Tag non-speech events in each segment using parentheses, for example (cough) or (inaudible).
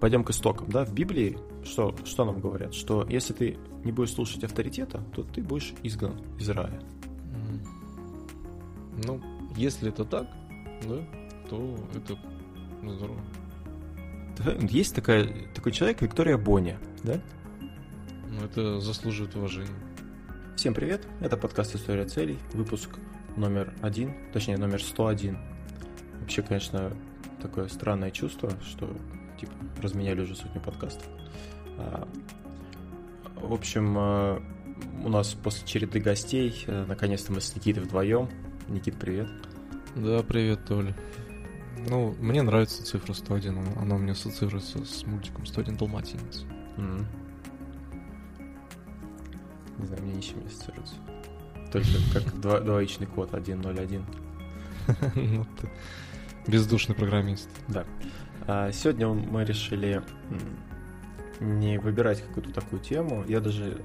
пойдем к истокам, да, в Библии что, что нам говорят? Что если ты не будешь слушать авторитета, то ты будешь изгнан из рая. Ну, если это так, да, то это здорово. Есть такая, такой человек, Виктория Боня, да? Ну, это заслуживает уважения. Всем привет, это подкаст «История целей», выпуск номер один, точнее номер 101. Вообще, конечно, такое странное чувство, что типа разменяли уже сотню подкастов. А, в общем, а, у нас после череды гостей, э, наконец-то мы с Никитой вдвоем. Никит, привет. Да, привет, Толя. Ну, мне нравится цифра 101, она у меня ассоциируется с мультиком 101 Далматинец. Mm. Не знаю, мне ничем не ассоциируется. Только как (laughs) двоичный код 101. (laughs) ну ты бездушный программист. Да. А сегодня мы решили не выбирать какую-то такую тему. Я даже,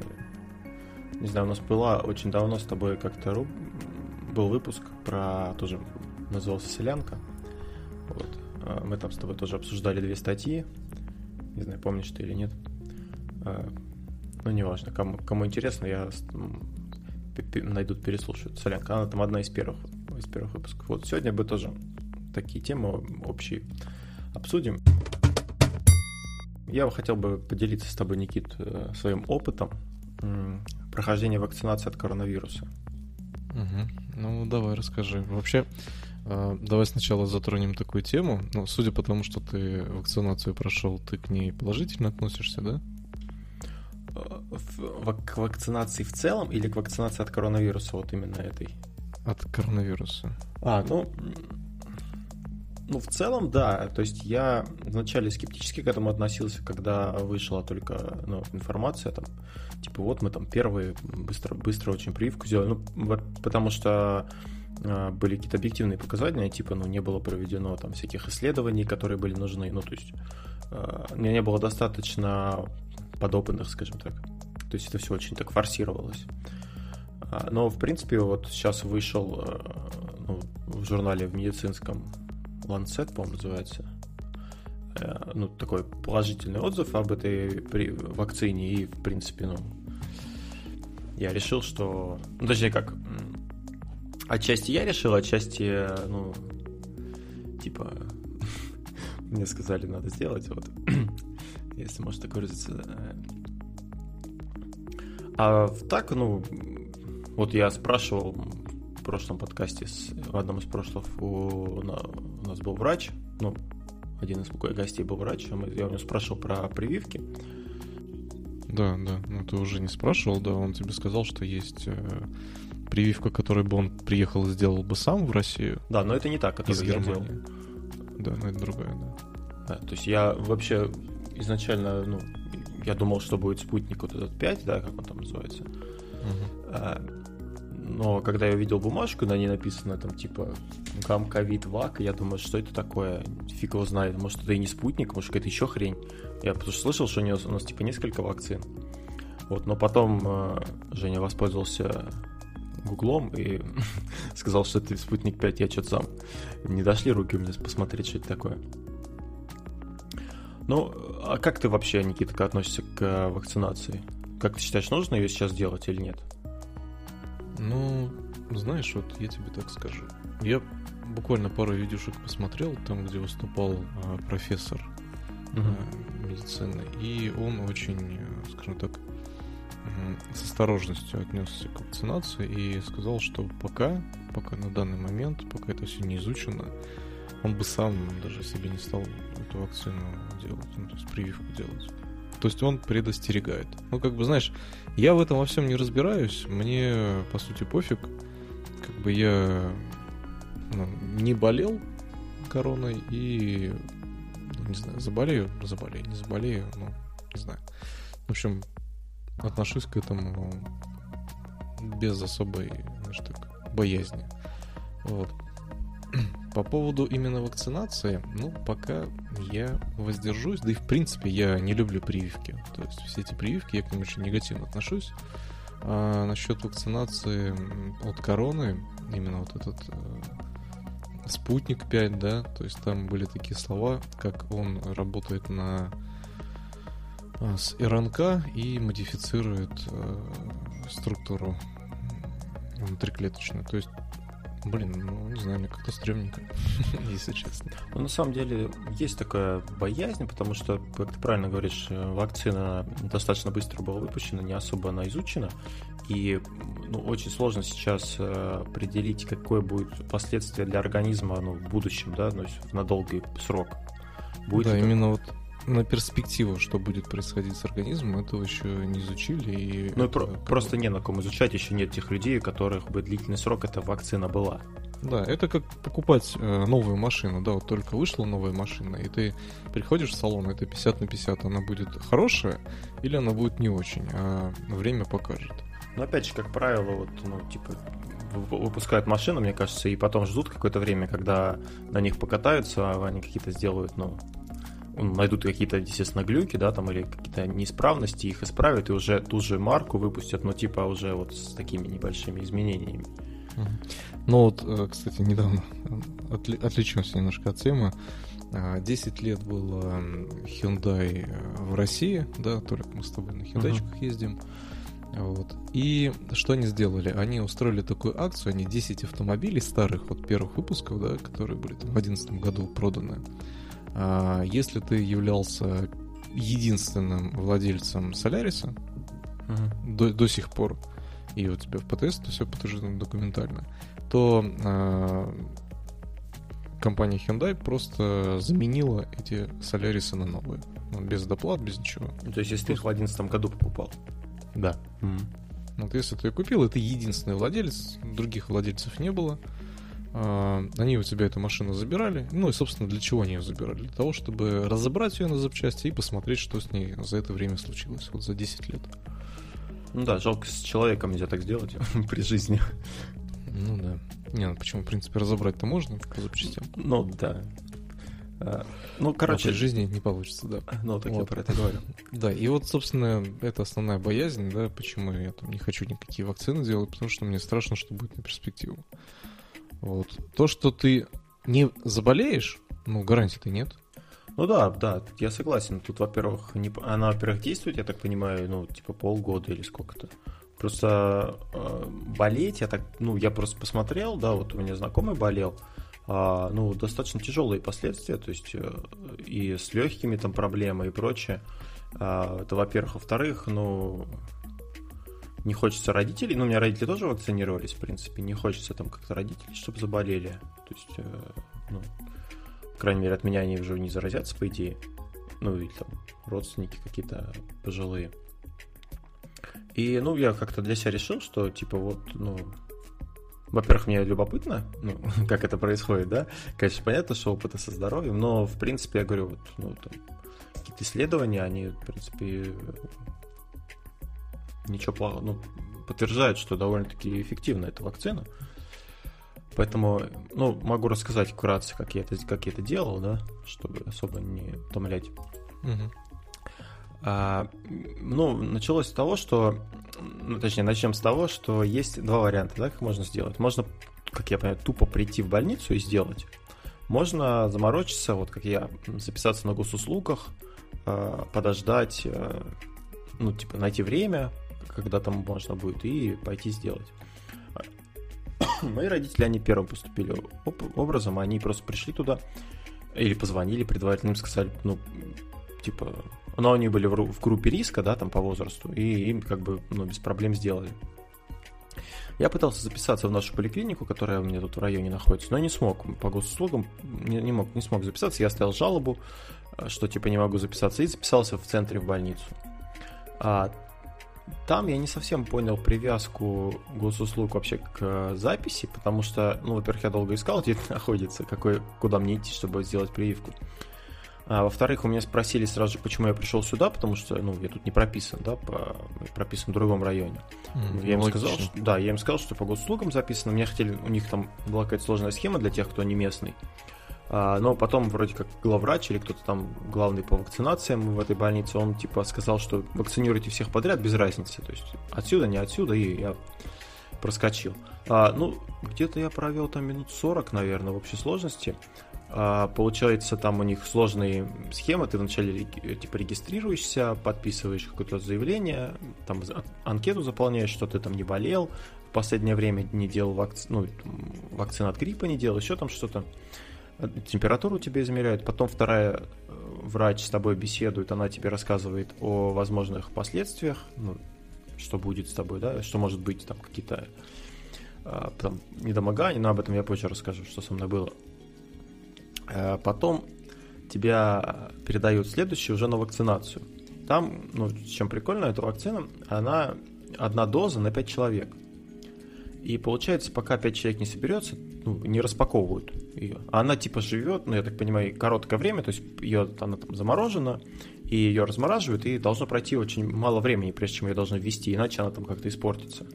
не знаю, у нас была очень давно с тобой как-то был выпуск про тоже назывался Селянка. Вот. А мы там с тобой тоже обсуждали две статьи. Не знаю, помнишь ты или нет. А, ну, неважно, кому, кому интересно, я найдут, переслушают. Солянка, она там одна из первых, из первых выпусков. Вот сегодня бы тоже такие темы общие обсудим. Я хотел бы поделиться с тобой, Никит, э, своим опытом прохождения вакцинации от коронавируса. Угу. Ну, давай расскажи. Вообще, э, давай сначала затронем такую тему. Ну, судя по тому, что ты вакцинацию прошел, ты к ней положительно относишься, да? Э, к вакцинации в целом или к вакцинации от коронавируса, вот именно этой? От коронавируса. А, ну, ну, в целом, да. То есть я вначале скептически к этому относился, когда вышла только ну, информация, там, типа, вот мы там первые быстро, быстро очень прививку сделали. Ну, потому что э, были какие-то объективные показания, типа, ну, не было проведено там всяких исследований, которые были нужны. Ну, то есть у меня не было достаточно подопытных, скажем так. То есть это все очень так форсировалось. А, но, в принципе, вот сейчас вышел ну, в журнале в медицинском Lancet, по-моему, называется. Э, ну, такой положительный отзыв об этой при вакцине. И, в принципе, ну, я решил, что... Ну, точнее, как... Отчасти я решил, отчасти, ну, типа, (laughs) мне сказали, надо сделать, вот, (clears throat) если можно так выразиться. А так, ну, вот я спрашивал в прошлом подкасте, в одном из прошлых у, у нас был врач, ну, один из гостей был врач, а я у него спрашивал про прививки. Да, да, ну ты уже не спрашивал, да, он тебе сказал, что есть э, прививка, которую бы он приехал и сделал бы сам в Россию. Да, но это не так, которую я делал. Да, но это другая, да. Да, то есть я вообще изначально, ну, я думал, что будет спутник вот этот 5, да, как он там называется. Угу но когда я увидел бумажку, на ней написано там типа гам ковид вак, я думаю, что это такое, фиг его знает, может это и не спутник, может какая-то еще хрень. Я потому что слышал, что у, него, у нас типа несколько вакцин. Вот, но потом э, Женя воспользовался гуглом и (laughs) сказал, что это спутник 5, я что-то сам. Не дошли руки у меня посмотреть, что это такое. Ну, а как ты вообще, Никита, относишься к вакцинации? Как ты считаешь, нужно ее сейчас делать или нет? Ну, знаешь, вот я тебе так скажу. Я буквально пару видюшек посмотрел, там, где выступал а, профессор угу. а, медицины, и он очень, скажем так, с осторожностью отнесся к вакцинации и сказал, что пока, пока на данный момент, пока это все не изучено, он бы сам даже себе не стал эту вакцину делать, ну, то есть прививку делать. То есть он предостерегает. Ну, как бы, знаешь, я в этом во всем не разбираюсь. Мне, по сути, пофиг. Как бы я ну, не болел короной и, ну, не знаю, заболею, заболею, не заболею, ну, не знаю. В общем, отношусь к этому без особой, знаешь, так, боязни. Вот. По поводу именно вакцинации, ну, пока я воздержусь, да и в принципе я не люблю прививки. То есть все эти прививки, я к ним очень негативно отношусь. А насчет вакцинации от короны, именно вот этот Спутник 5, да, то есть там были такие слова, как он работает на а, с РНК и модифицирует э, структуру внутриклеточную. То есть Блин, ну не знаю, мне как-то стрёмненько, (laughs) если честно. Ну, на самом деле, есть такая боязнь, потому что, как ты правильно говоришь, э, вакцина достаточно быстро была выпущена, не особо она изучена, и ну, очень сложно сейчас э, определить, какое будет последствие для организма ну, в будущем, да, ну, на долгий срок. Будет да, это... именно вот на перспективу, что будет происходить с организмом, этого еще не изучили. И ну, это, про- просто не на ком изучать, еще нет тех людей, у которых бы длительный срок эта вакцина была. Да, это как покупать э, новую машину, да, вот только вышла новая машина, и ты приходишь в салон, это 50 на 50, она будет хорошая или она будет не очень, а время покажет. Но опять же, как правило, вот, ну, типа, выпускают машину, мне кажется, и потом ждут какое-то время, когда на них покатаются, а они какие-то сделают, ну, найдут какие-то, естественно, глюки, да, там, или какие-то неисправности, их исправят, и уже ту же марку выпустят, но типа уже вот с такими небольшими изменениями. Ну вот, э, кстати, недавно отли- отличился немножко от темы. 10 а, лет был Hyundai э, в России, да, только мы с тобой на Hyundai uh-huh. ездим. Вот. И что они сделали? Они устроили такую акцию, они 10 автомобилей старых, вот первых выпусков, да, которые были там в 2011 году проданы, если ты являлся единственным владельцем Соляриса uh-huh. до, до сих пор, и у тебя в ПТС это все подтверждено документально, то э, компания Hyundai просто заменила эти Солярисы на новые. Ну, без доплат, без ничего. То есть, если ты их в 2011 году покупал? Да. Mm. Вот если ты купил, это единственный владелец, других владельцев не было. А, они у тебя эту машину забирали. Ну и, собственно, для чего они ее забирали? Для того, чтобы разобрать ее на запчасти и посмотреть, что с ней за это время случилось, вот за 10 лет. Ну да, жалко с человеком нельзя так сделать (laughs) при жизни. Ну да. Не, ну почему, в принципе, разобрать-то можно по запчастям? Ну да. А, ну, короче... Но жизни не получится, да. Ну, так вот. я про это говорю. (laughs) Да, и вот, собственно, это основная боязнь, да, почему я там не хочу никакие вакцины делать, потому что мне страшно, что будет на перспективу. Вот. То, что ты не заболеешь, ну, гарантии-то нет. Ну да, да, я согласен. Тут, во-первых, не... она, во-первых, действует, я так понимаю, ну, типа полгода или сколько-то. Просто э, болеть, я так, ну, я просто посмотрел, да, вот у меня знакомый болел, э, ну, достаточно тяжелые последствия, то есть э, и с легкими там проблемы и прочее. Э, это, во-первых. Во-вторых, ну, не хочется родителей, ну, у меня родители тоже вакцинировались, в принципе, не хочется там как-то родителей, чтобы заболели. То есть, э, ну, по крайней мере, от меня они уже не заразятся, по идее. Ну, или там родственники какие-то пожилые. И, ну, я как-то для себя решил, что, типа, вот, ну, во-первых, мне любопытно, ну, (laughs) как это происходит, да. Конечно, понятно, что опыты со здоровьем, но, в принципе, я говорю, вот, ну, там, какие-то исследования, они, в принципе, ничего плохого, ну, подтверждает, что довольно-таки эффективна эта вакцина. Поэтому, ну, могу рассказать вкратце, как я это, как я это делал, да, чтобы особо не утомлять. Угу. А, ну, началось с того, что, ну, точнее, начнем с того, что есть два варианта, да, как можно сделать. Можно, как я понимаю, тупо прийти в больницу и сделать. Можно заморочиться, вот как я, записаться на госуслугах, а, подождать, а, ну, типа, найти время, когда там можно будет, и пойти сделать. (coughs) Мои родители, они первым поступили образом, они просто пришли туда, или позвонили предварительно, им сказали, ну, типа, но они были в, группе риска, да, там по возрасту, и им как бы, ну, без проблем сделали. Я пытался записаться в нашу поликлинику, которая у меня тут в районе находится, но не смог. По госуслугам не, не, мог, не смог записаться. Я оставил жалобу, что типа не могу записаться, и записался в центре в больницу. А там я не совсем понял привязку госуслуг вообще к э, записи, потому что, ну, во-первых, я долго искал, где это (laughs) находится, какой, куда мне идти, чтобы сделать прививку. А, во-вторых, у меня спросили сразу же, почему я пришел сюда, потому что, ну, я тут не прописан, да, по, прописан в другом районе. Mm, я им сказал, что, да, я им сказал, что по госуслугам записано. Мне хотели, у них там была какая-то сложная схема для тех, кто не местный. А, но потом вроде как главврач или кто-то там главный по вакцинациям в этой больнице, он типа сказал, что вакцинируйте всех подряд без разницы. То есть отсюда, не отсюда, и я проскочил. А, ну, где-то я провел там минут 40, наверное, в общей сложности. А, получается, там у них сложные схемы. Ты вначале типа регистрируешься, подписываешь какое-то заявление, там анкету заполняешь, что ты там не болел, в последнее время не делал вакци... ну, вакцину от гриппа не делал, еще там что-то. Температуру тебе измеряют. Потом вторая э, врач с тобой беседует, она тебе рассказывает о возможных последствиях, ну, что будет с тобой, да, что может быть там какие-то а, там, недомогания, но об этом я позже расскажу, что со мной было. А, потом тебя передают следующую уже на вакцинацию. Там, ну, чем прикольно, эта вакцина, она одна доза на 5 человек. И получается, пока 5 человек не соберется, ну, не распаковывают ее. А она типа живет, ну, я так понимаю, короткое время, то есть ее, она там заморожена, и ее размораживают, и должно пройти очень мало времени, прежде чем ее должны ввести, иначе она там как-то испортится.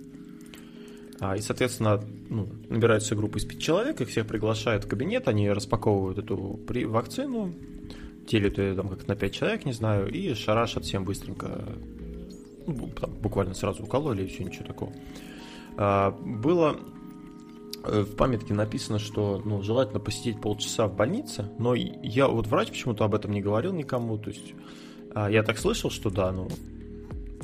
А, и, соответственно, ну, набирается группа из пяти человек, их всех приглашают в кабинет, они распаковывают эту при... вакцину, делят ее там как на пять человек, не знаю, и шарашат всем быстренько, ну, там, буквально сразу укололи, и все, ничего такого. А, было в памятке написано, что ну, желательно посидеть полчаса в больнице, но я вот врач почему-то об этом не говорил никому, то есть а, я так слышал, что да, ну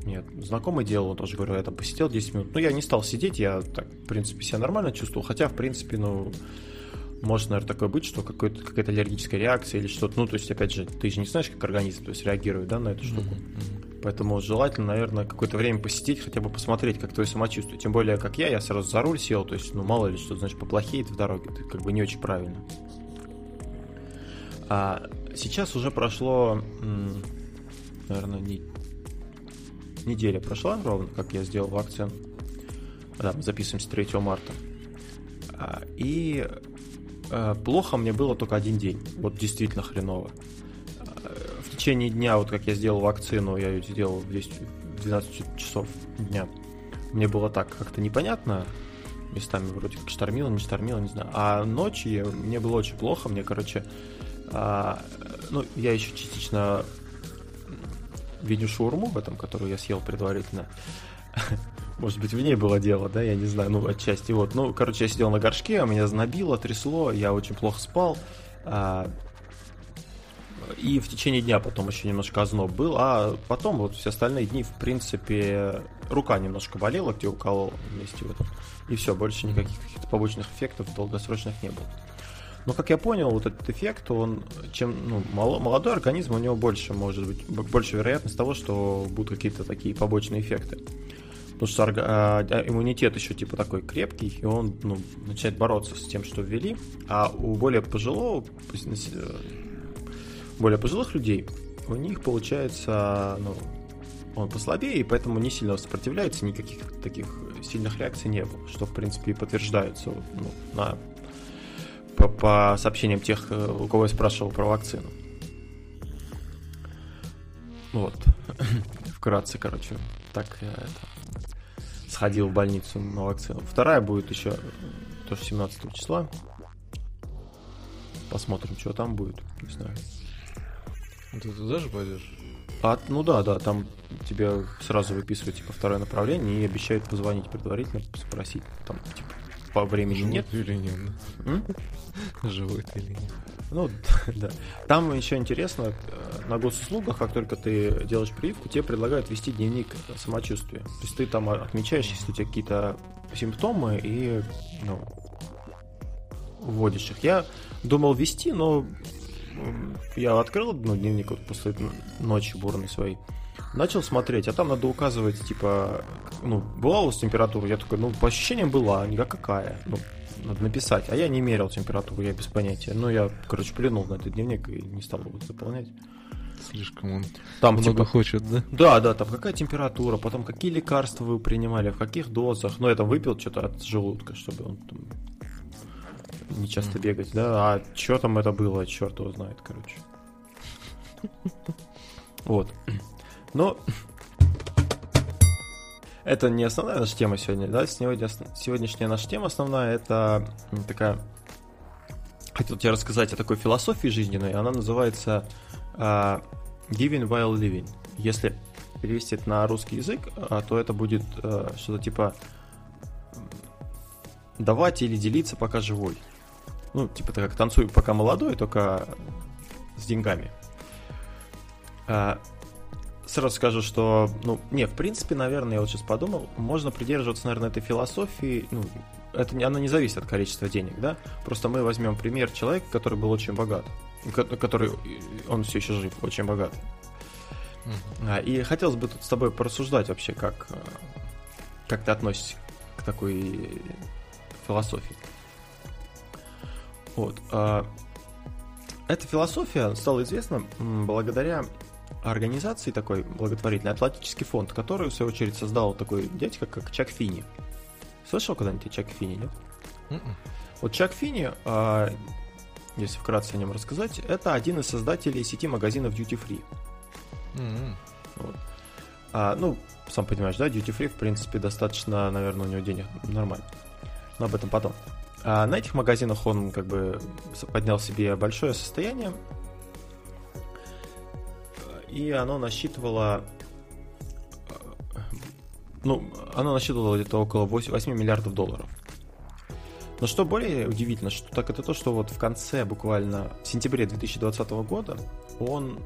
нет, знакомый делал, он тоже говорил, я там посидел 10 минут. Ну, я не стал сидеть, я так, в принципе, себя нормально чувствовал. Хотя, в принципе, ну, может, наверное, такое быть, что какая-то аллергическая реакция или что-то. Ну, то есть, опять же, ты же не знаешь, как организм то есть, реагирует да, на эту штуку. Mm-hmm. Поэтому желательно, наверное, какое-то время посидеть, хотя бы посмотреть, как твое самочувствие. Тем более, как я, я сразу за руль сел, то есть, ну, мало ли что, значит, поплохеет в дороге. Это как бы не очень правильно. А сейчас уже прошло, наверное, не неделя прошла ровно, как я сделал вакцину. Да, мы записываемся 3 марта. А, и а, плохо мне было только один день. Вот действительно хреново. Течение дня, вот как я сделал вакцину, я ее сделал в 12 часов дня. Мне было так как-то непонятно, местами вроде как штормило, не штормило, не знаю. А ночью мне было очень плохо, мне, короче, а, ну, я еще частично видю шаурму в этом, которую я съел предварительно. (laughs) Может быть, в ней было дело, да, я не знаю, ну, отчасти вот. Ну, короче, я сидел на горшке, меня знобило, трясло, я очень плохо спал. А, и в течение дня потом еще немножко озноб был, а потом вот все остальные дни, в принципе, рука немножко болела, где уколол вместе в этом. И все, больше никаких каких-то побочных эффектов долгосрочных не было. Но, как я понял, вот этот эффект, он, чем ну, молодой организм, у него больше может быть, больше вероятность того, что будут какие-то такие побочные эффекты. Потому что а, иммунитет еще типа такой крепкий, и он ну, начинает бороться с тем, что ввели. А у более пожилого, более пожилых людей, у них получается, ну, он послабее, и поэтому не сильно сопротивляется, никаких таких сильных реакций не было, что, в принципе, и подтверждается ну, на по, по сообщениям тех, э, у кого я спрашивал про вакцину. Вот. (laughs) Вкратце, короче, так я это, сходил в больницу на вакцину. Вторая будет еще тоже 17 числа. Посмотрим, что там будет. Не знаю. Ты туда же пойдешь? А, ну да, да, там тебе сразу выписывают типа второе направление и обещают позвонить предварительно, спросить, там, типа, по времени Живут нет. или нет? М? Живут или нет? Ну, (laughs) да. Там еще интересно, э, на госуслугах, как только ты делаешь прививку, тебе предлагают вести дневник самочувствия. То есть ты там отмечаешь, если у тебя какие-то симптомы, и ну, вводишь их. Я думал вести, но я открыл ну, дневник вот после ночи бурной своей. Начал смотреть, а там надо указывать, типа, ну, была у вас температура? Я такой, ну, по ощущениям была, никак какая. Ну, надо написать. А я не мерил температуру, я без понятия. Ну, я, короче, плюнул на этот дневник и не стал его заполнять. Слишком он там много типа, хочет, да? Да, да, там какая температура, потом какие лекарства вы принимали, в каких дозах. Ну, я там выпил что-то от желудка, чтобы он там не часто бегать, да. А что там это было, черт его знает, короче. (laughs) Вот. Но это не основная наша тема сегодня, да? Сегодня, сегодняшняя наша тема основная это такая. Хотел тебе рассказать о такой философии жизненной. Она называется uh, Giving while living. Если перевести это на русский язык, uh, то это будет uh, что-то типа давать или делиться, пока живой. Ну, типа, ты как танцуй, пока молодой, только с деньгами. А, сразу скажу, что, ну, не, в принципе, наверное, я вот сейчас подумал, можно придерживаться, наверное, этой философии, ну, это, она не зависит от количества денег, да? Просто мы возьмем пример человека, который был очень богат, который, он все еще жив, очень богат. Uh-huh. И хотелось бы тут с тобой порассуждать вообще, как, как ты относишься к такой философии. Вот. А, эта философия стала известна благодаря организации такой благотворительной Атлантический фонд, который, в свою очередь, создал такой дядька, как Чак Фини. Слышал когда-нибудь Чак Фини, нет? Mm-mm. М-м. Вот Чак Фини, а, если вкратце о нем рассказать, это один из создателей сети магазинов Duty Free. Mm-hmm. Вот. А, ну, сам понимаешь, да, Duty Free, в принципе, достаточно, наверное, у него денег нормально. Но об этом потом. А на этих магазинах он как бы поднял себе большое состояние, и оно насчитывало ну, оно насчитывало где-то около 8, 8 миллиардов долларов. Но что более удивительно, что так это то, что вот в конце, буквально в сентябре 2020 года, он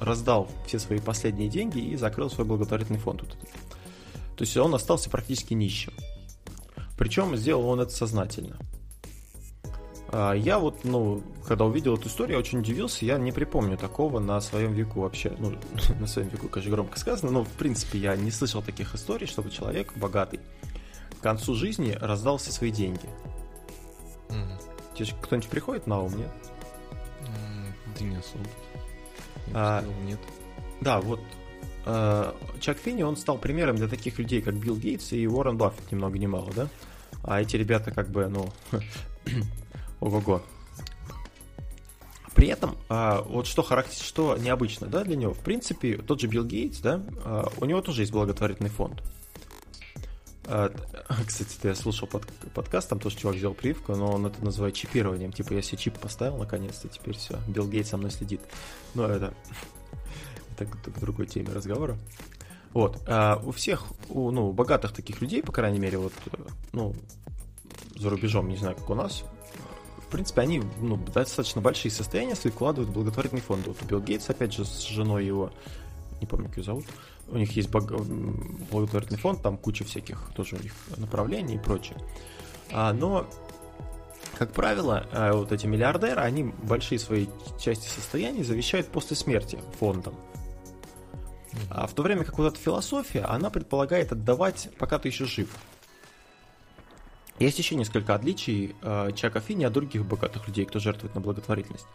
раздал все свои последние деньги и закрыл свой благотворительный фонд. Вот. То есть он остался практически нищим. Причем сделал он это сознательно. А, я вот, ну, когда увидел эту историю, я очень удивился. Я не припомню такого на своем веку вообще. Ну, (laughs) на своем веку, конечно, громко сказано, но, в принципе, я не слышал таких историй, чтобы человек богатый к концу жизни раздал все свои деньги. Mm. Тебе кто-нибудь приходит на ум, нет? Mm, да не особо. Я а, сказал, нет. Да, вот э, Чак Финни, он стал примером для таких людей, как Билл Гейтс и Уоррен Баффет, ни много ни мало, да? А эти ребята как бы, ну, (clears throat) ого-го. При этом, а, вот что характер, что необычно, да, для него, в принципе, тот же Билл Гейтс, да, а, у него тоже есть благотворительный фонд. А, (laughs) кстати, я слушал под, подкаст, там тоже чувак взял прививку, но он это называет чипированием. Типа, я себе чип поставил наконец-то, теперь все, Билл Гейтс со мной следит. Но это, (laughs) это к другой теме разговора. Вот. У всех, у, ну, богатых таких людей, по крайней мере, вот, ну, за рубежом, не знаю, как у нас, принципе, они ну, достаточно большие состояния свои вкладывают в благотворительный фонд. Вот Билл Гейтс, опять же, с женой его, не помню, как ее зовут, у них есть благотворительный фонд, там куча всяких тоже у них направлений и прочее. А, но, как правило, а, вот эти миллиардеры, они большие свои части состояния завещают после смерти фондам. А в то время как вот эта философия, она предполагает отдавать, пока ты еще жив. Есть еще несколько отличий э, Чака Фини от других богатых людей, кто жертвует на благотворительность.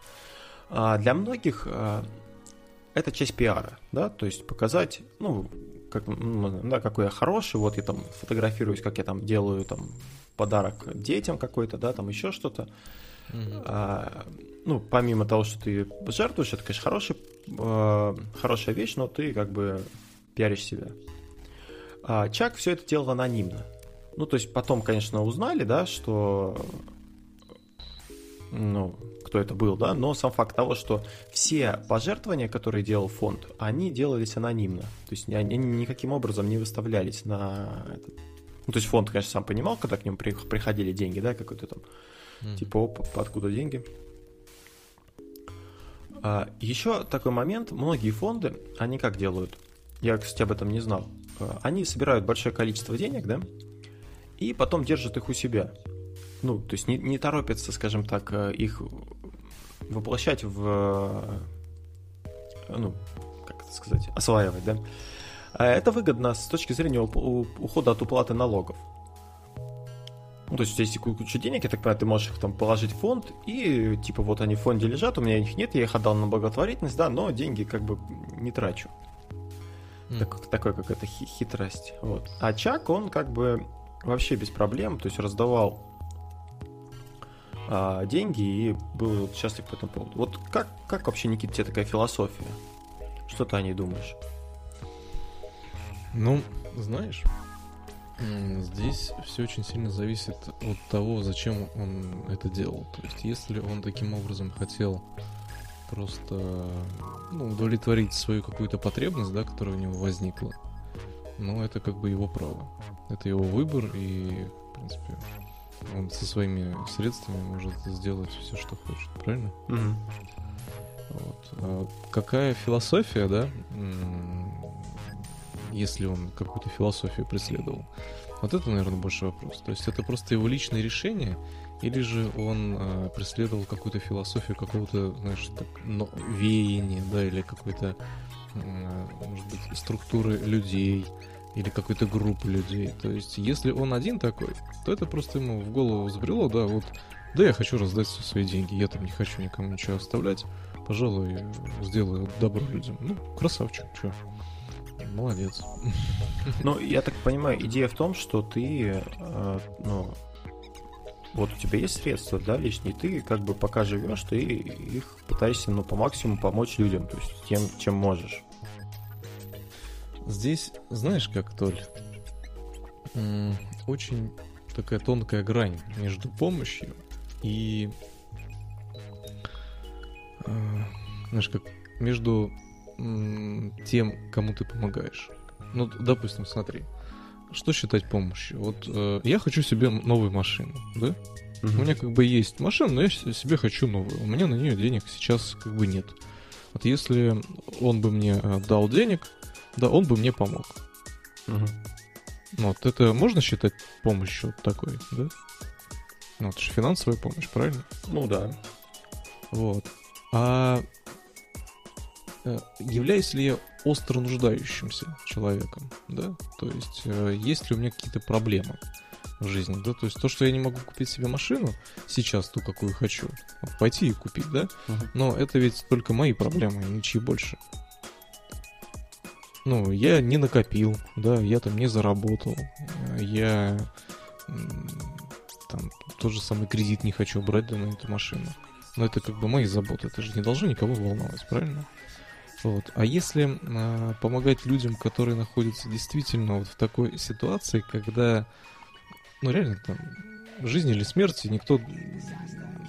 А для многих э, это часть пиара, да, то есть показать, ну, как, да, какой я хороший, вот я там фотографируюсь, как я там делаю там подарок детям какой-то, да, там еще что-то. Mm-hmm. А, ну, помимо того, что ты жертвуешь, это, конечно, хороший, э, хорошая вещь, но ты как бы пиаришь себя. А Чак все это делал анонимно. Ну, то есть потом, конечно, узнали, да, что ну, кто это был, да, но сам факт того, что все пожертвования, которые делал фонд, они делались анонимно. То есть они никаким образом не выставлялись на этот. Ну, то есть фонд, конечно, сам понимал, когда к нему приходили деньги, да, какой-то там, mm. типа, оп, откуда деньги. А, еще такой момент, многие фонды, они как делают? Я, кстати, об этом не знал. А, они собирают большое количество денег, да, и потом держат их у себя. Ну, то есть не, не торопятся, скажем так, э, их воплощать в, э, ну, как это сказать, осваивать, да. А это выгодно с точки зрения ухода от уплаты налогов. Ну, то есть, если куча денег, я так понимаю, ты можешь их там положить в фонд, и типа вот они в фонде лежат, у меня их нет, я их отдал на благотворительность, да, но деньги как бы не трачу. Mm. Так, такой какая-то хитрость. Вот. А Чак, он как бы вообще без проблем, то есть раздавал а, деньги и был счастлив по этому поводу. Вот как, как вообще, Никита, тебе такая философия? Что ты о ней думаешь? Ну, знаешь, здесь все очень сильно зависит от того, зачем он это делал. То есть, если он таким образом хотел просто ну, удовлетворить свою какую-то потребность, да, которая у него возникла, ну, это как бы его право. Это его выбор, и, в принципе, он со своими средствами может сделать все, что хочет, правильно? Мгм. Вот. А какая философия, да, если он какую-то философию преследовал? Вот это, наверное, больше вопрос. То есть это просто его личное решение, или же он э, преследовал какую-то философию какого-то, знаешь, так, но, веяния, да, или какой-то, может быть, структуры людей, или какой-то группы людей. То есть, если он один такой, то это просто ему в голову взбрело, да, вот, да, я хочу раздать все свои деньги, я там не хочу никому ничего оставлять, пожалуй, сделаю добро людям. Ну, красавчик, чё. Молодец. Ну, я так понимаю, идея в том, что ты, э, ну, вот у тебя есть средства, да, лишние, ты как бы пока живешь, ты их пытаешься, ну, по максимуму помочь людям, то есть тем, чем можешь. Здесь, знаешь как, Толь, очень такая тонкая грань между помощью и, э, знаешь, как между тем, кому ты помогаешь. Ну, допустим, смотри, что считать помощью? Вот э, я хочу себе новую машину, да? У меня как бы есть машина, но я себе хочу новую. У меня на нее денег сейчас как бы нет. Вот если он бы мне э, дал денег, да, он бы мне помог. Ну, Вот это можно считать помощью такой, да? Ну, это же финансовая помощь, правильно? Ну да. Вот. А э, являюсь ли я остро нуждающимся человеком, да? То есть, э, есть ли у меня какие-то проблемы в жизни, да? То есть, то, что я не могу купить себе машину сейчас, ту, какую хочу, вот пойти и купить, да? Мгм. Но это ведь только мои проблемы, ничьи больше. Ну, я не накопил, да, я там не заработал, э, я там тот же самый кредит не хочу брать да, на эту машину. Но это как бы мои заботы, это же не должно никого волновать, правильно? Вот. А если а, помогать людям, которые находятся действительно вот в такой ситуации, когда, ну реально там жизнь или смерть, и никто,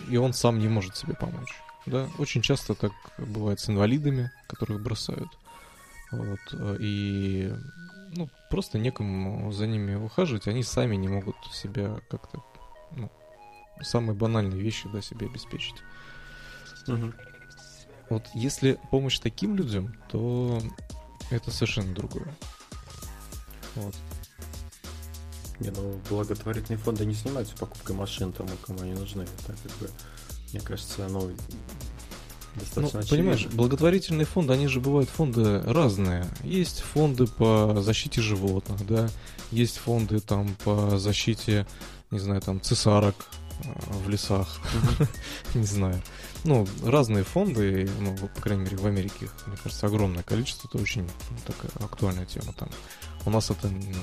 и он сам не может себе помочь. Да, очень часто так бывает с инвалидами, которых бросают. Вот, э, и ну, просто некому за ними ухаживать, они сами не могут себя как-то, ну, самые банальные вещи, да, себе обеспечить. Мгм. Вот если помощь таким людям, то это совершенно другое. Вот. Не, ну благотворительные фонды не занимаются покупкой машин тому, кому они нужны. Это как бы, мне кажется, ну, Ну, достаточно понимаешь, очевидно. благотворительные фонды, они же бывают фонды разные. Есть фонды по защите животных, да, есть фонды там по защите, не знаю, там цесарок э, в лесах, (laughs) не знаю. Ну, разные фонды, ну, по крайней мере, в Америке их, мне кажется, огромное количество, это очень ну, такая актуальная тема там. У нас это ну,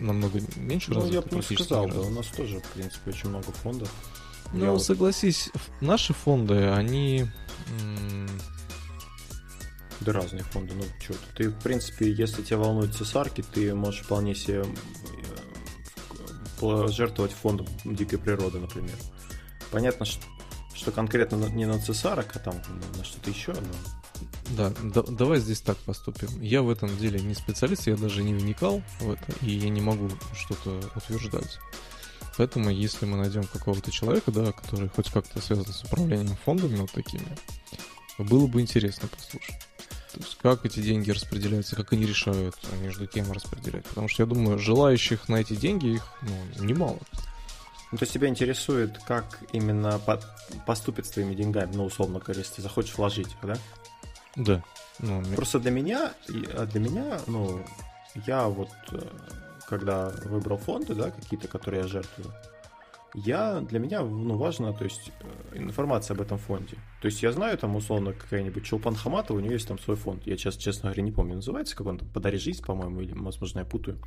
намного меньше Ну, я развито, бы не сказал, да, у нас тоже, в принципе, очень много фондов. Ну, Я согласись, наши фонды, они... Да разные фонды, ну что ты. Ты, в принципе, если тебя волнуют цесарки, ты можешь вполне себе э, пожертвовать фондом дикой природы, например. Понятно, что, что конкретно не на цесарок, а там на, на что-то еще, но... Да, да- давай здесь так поступим. Я в этом деле не специалист, я даже не вникал в это, и я не могу что-то утверждать. Поэтому, если мы найдем какого-то человека, да, который хоть как-то связан с управлением фондами вот такими, было бы интересно послушать. То есть, как эти деньги распределяются, как они решают, а между кем распределять. Потому что я думаю, желающих на эти деньги их ну, немало. Ну, то есть тебя интересует, как именно по- поступит с твоими деньгами, ну, условно говоря, если ты захочешь вложить, их, да? Да. Ну, Просто для меня, а для меня, ну, я вот, э, когда выбрал фонды, да, какие-то, которые я жертвую, я, для меня, ну, важно, то есть, э, информация об этом фонде. То есть, я знаю, там, условно, какая-нибудь Чулпан Хаматова, у нее есть там свой фонд. Я сейчас, честно говоря, не помню, называется, как он там, «Подари жизнь», по-моему, или, возможно, я путаю.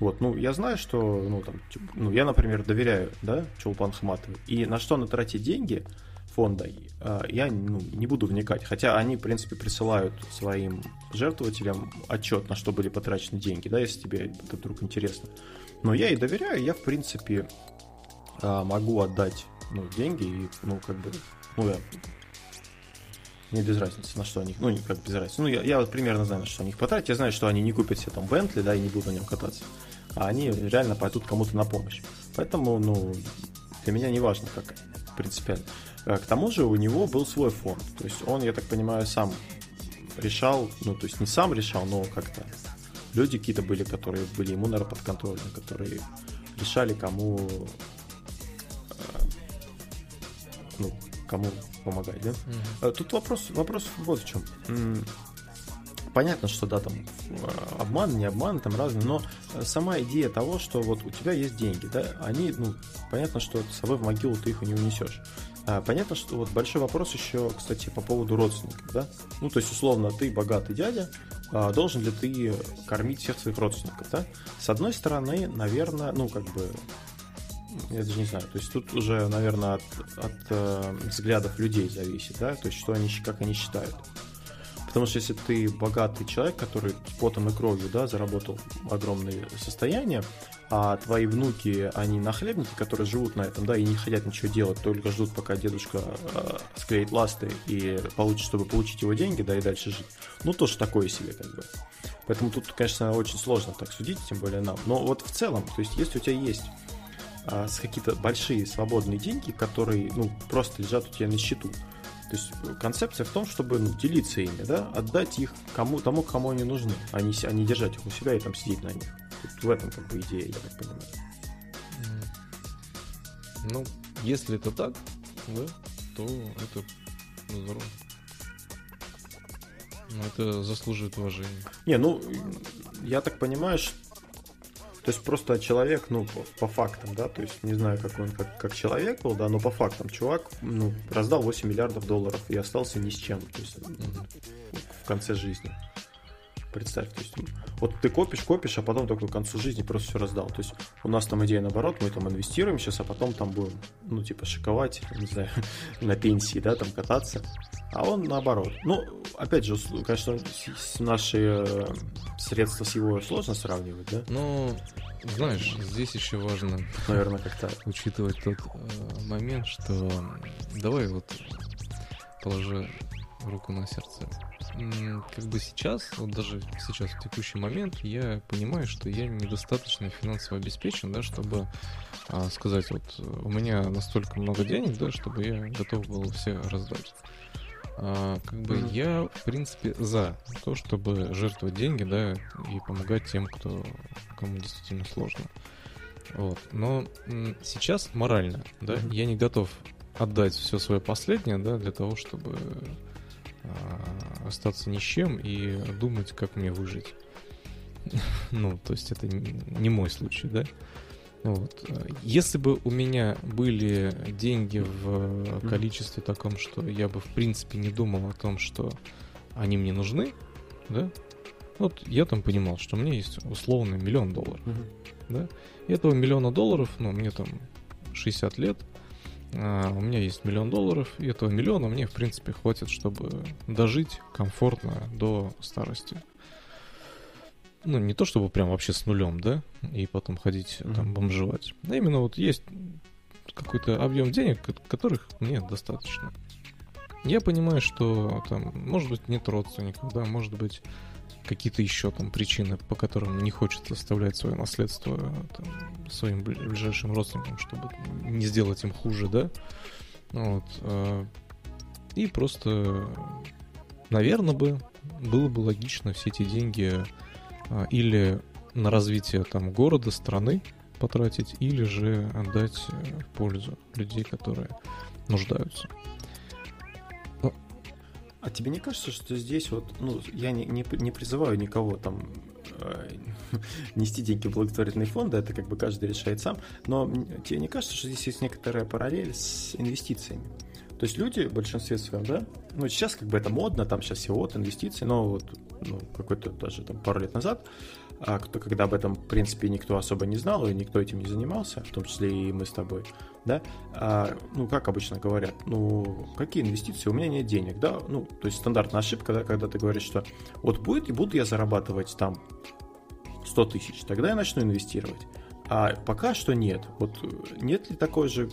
Вот, ну, я знаю, что, ну, там, ну, я, например, доверяю, да, Чулпан Хаматовой. И на что она тратит деньги фонда, а, я ну, не буду вникать. Хотя они, в принципе, присылают своим жертвователям отчет, на что были потрачены деньги, да, если тебе это вдруг интересно. Но я ей доверяю, я, в принципе, а, могу отдать ну, деньги и, ну, как бы, ну, я мне без разницы, на что они, ну, не как без разницы. Ну, я, я примерно знаю, на что они потратят. Я знаю, что они не купят себе там Бентли, да, и не будут на нем кататься. а они реально пойдут кому-то на помощь. Поэтому, ну, для меня не важно, как принципиально. К тому же у него был свой фонд. То есть он, я так понимаю, сам решал, ну, то есть не сам решал, но как-то люди какие-то были, которые были ему, наверное, подконтрольны, которые решали, кому ну, кому помогать, да? Mm-hmm. Тут вопрос, вопрос вот в чем. Понятно, что да, там обман, не обман, там разные, но сама идея того, что вот у тебя есть деньги, да, они, ну, понятно, что с собой в могилу ты их не унесешь. А, понятно, что вот большой вопрос еще, кстати, по поводу родственников, да? Ну, то есть, условно, ты богатый дядя, а должен ли ты кормить всех своих родственников, да? С одной стороны, наверное, ну, как бы, я даже не знаю. То есть тут уже, наверное, от, от э, взглядов людей зависит, да, то есть что они, как они считают. Потому что если ты богатый человек, который потом и кровью, да, заработал огромные состояния, а твои внуки, они нахлебники, которые живут на этом, да, и не хотят ничего делать, только ждут, пока дедушка э, склеит ласты и получит, чтобы получить его деньги, да, и дальше жить. Ну, тоже такое себе, как бы. Поэтому тут, конечно, очень сложно так судить, тем более нам. Но вот в целом, то есть, если у тебя есть с какие-то большие свободные деньги, которые ну, просто лежат у тебя на счету. То есть концепция в том, чтобы ну, делиться ими, да, отдать их кому, тому, кому они нужны, а не, а не держать их у себя и там сидеть на них. Вот в этом как бы идея, я так понимаю. Ну, если это так, да, то это здорово. Но это заслуживает уважения. Не, ну, я так понимаю, что то есть просто человек, ну, по, фактам, да, то есть не знаю, как он как, как человек был, да, но по фактам чувак, ну, раздал 8 миллиардов долларов и остался ни с чем, то есть в конце жизни. Представь, то есть вот ты копишь, копишь, а потом только к концу жизни просто все раздал. То есть у нас там идея наоборот, мы там инвестируем сейчас, а потом там будем, ну, типа, шиковать, не знаю, (laughs) на пенсии, да, там кататься. А он наоборот. Ну, опять же, конечно, наши э, средства с его сложно сравнивать, да? Ну, знаешь, здесь еще важно, наверное, как-то (laughs) учитывать тот э, момент, что давай вот положи руку на сердце как бы сейчас, вот даже сейчас, в текущий момент, я понимаю, что я недостаточно финансово обеспечен, да, чтобы а, сказать, вот у меня настолько много денег, да, чтобы я готов был все раздать. А, как бы mm-hmm. я, в принципе, за то, чтобы жертвовать деньги, да, и помогать тем, кто кому действительно сложно. Вот. Но сейчас морально, да, mm-hmm. я не готов отдать все свое последнее, да, для того, чтобы остаться ни с чем и думать, как мне выжить. (laughs) ну, то есть это не мой случай, да? Вот. Если бы у меня были деньги в количестве таком, что я бы в принципе не думал о том, что они мне нужны, да, вот я там понимал, что меня есть условно миллион долларов, да, и этого миллиона долларов, ну, мне там 60 лет, а, у меня есть миллион долларов, и этого миллиона мне, в принципе, хватит, чтобы дожить комфортно до старости. Ну, не то чтобы прям вообще с нулем, да, и потом ходить mm-hmm. там бомжевать. А именно вот есть какой-то объем денег, которых мне достаточно. Я понимаю, что там, может быть, нет родственников, да, может быть, какие-то еще там причины, по которым не хочется оставлять свое наследство там, своим ближайшим родственникам, чтобы не сделать им хуже, да. Вот. Э, и просто, наверное, бы было бы логично все эти деньги э, или на развитие там города, страны потратить, или же отдать э, в пользу людей, которые нуждаются. А тебе не кажется, что здесь вот, ну, я не, не, не призываю никого там э, (laughs) нести деньги в благотворительные фонды, это как бы каждый решает сам, но тебе не кажется, что здесь есть некоторая параллель с инвестициями? То есть люди в большинстве своем, да, ну сейчас как бы это модно, там сейчас все вот инвестиции, но вот ну, какой-то даже там пару лет назад, а, кто, когда об этом в принципе никто особо не знал и никто этим не занимался, в том числе и мы с тобой, да, а, ну как обычно говорят, ну какие инвестиции, у меня нет денег, да, ну то есть стандартная ошибка, да, когда ты говоришь, что вот будет и буду я зарабатывать там 100 тысяч, тогда я начну инвестировать. А пока что нет. Вот нет ли такой же,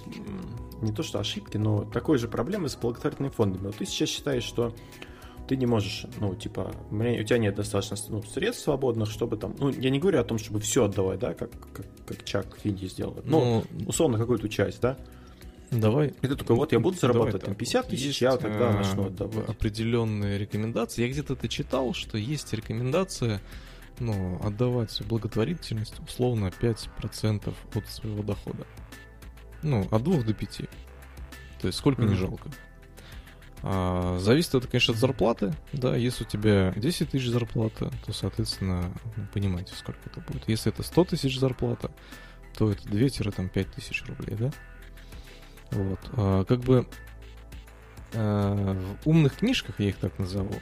не то что ошибки, но такой же проблемы с благотворительными фондами. Вот ты сейчас считаешь, что ты не можешь, ну, типа, у тебя нет достаточно ну, средств свободных, чтобы там, ну, я не говорю о том, чтобы все отдавать, да, как, как, как Чак Финди сделал, но, ну, условно, какую-то часть, да. Давай. И ты такой, вот я буду зарабатывать там 50 тысяч, есть, я тогда начну отдавать. Определенные рекомендации. Я где-то это читал, что есть рекомендация ну, отдавать благотворительность условно 5% от своего дохода. Ну, от 2 до 5. То есть сколько mm-hmm. не жалко. А, зависит это, конечно, от зарплаты. Да, если у тебя 10 тысяч зарплата, то, соответственно, ну, понимаете, сколько это будет. Если это 100 тысяч зарплата, то это 2-5 тысяч рублей, да? Вот. А, как бы а, в умных книжках, я их так назову,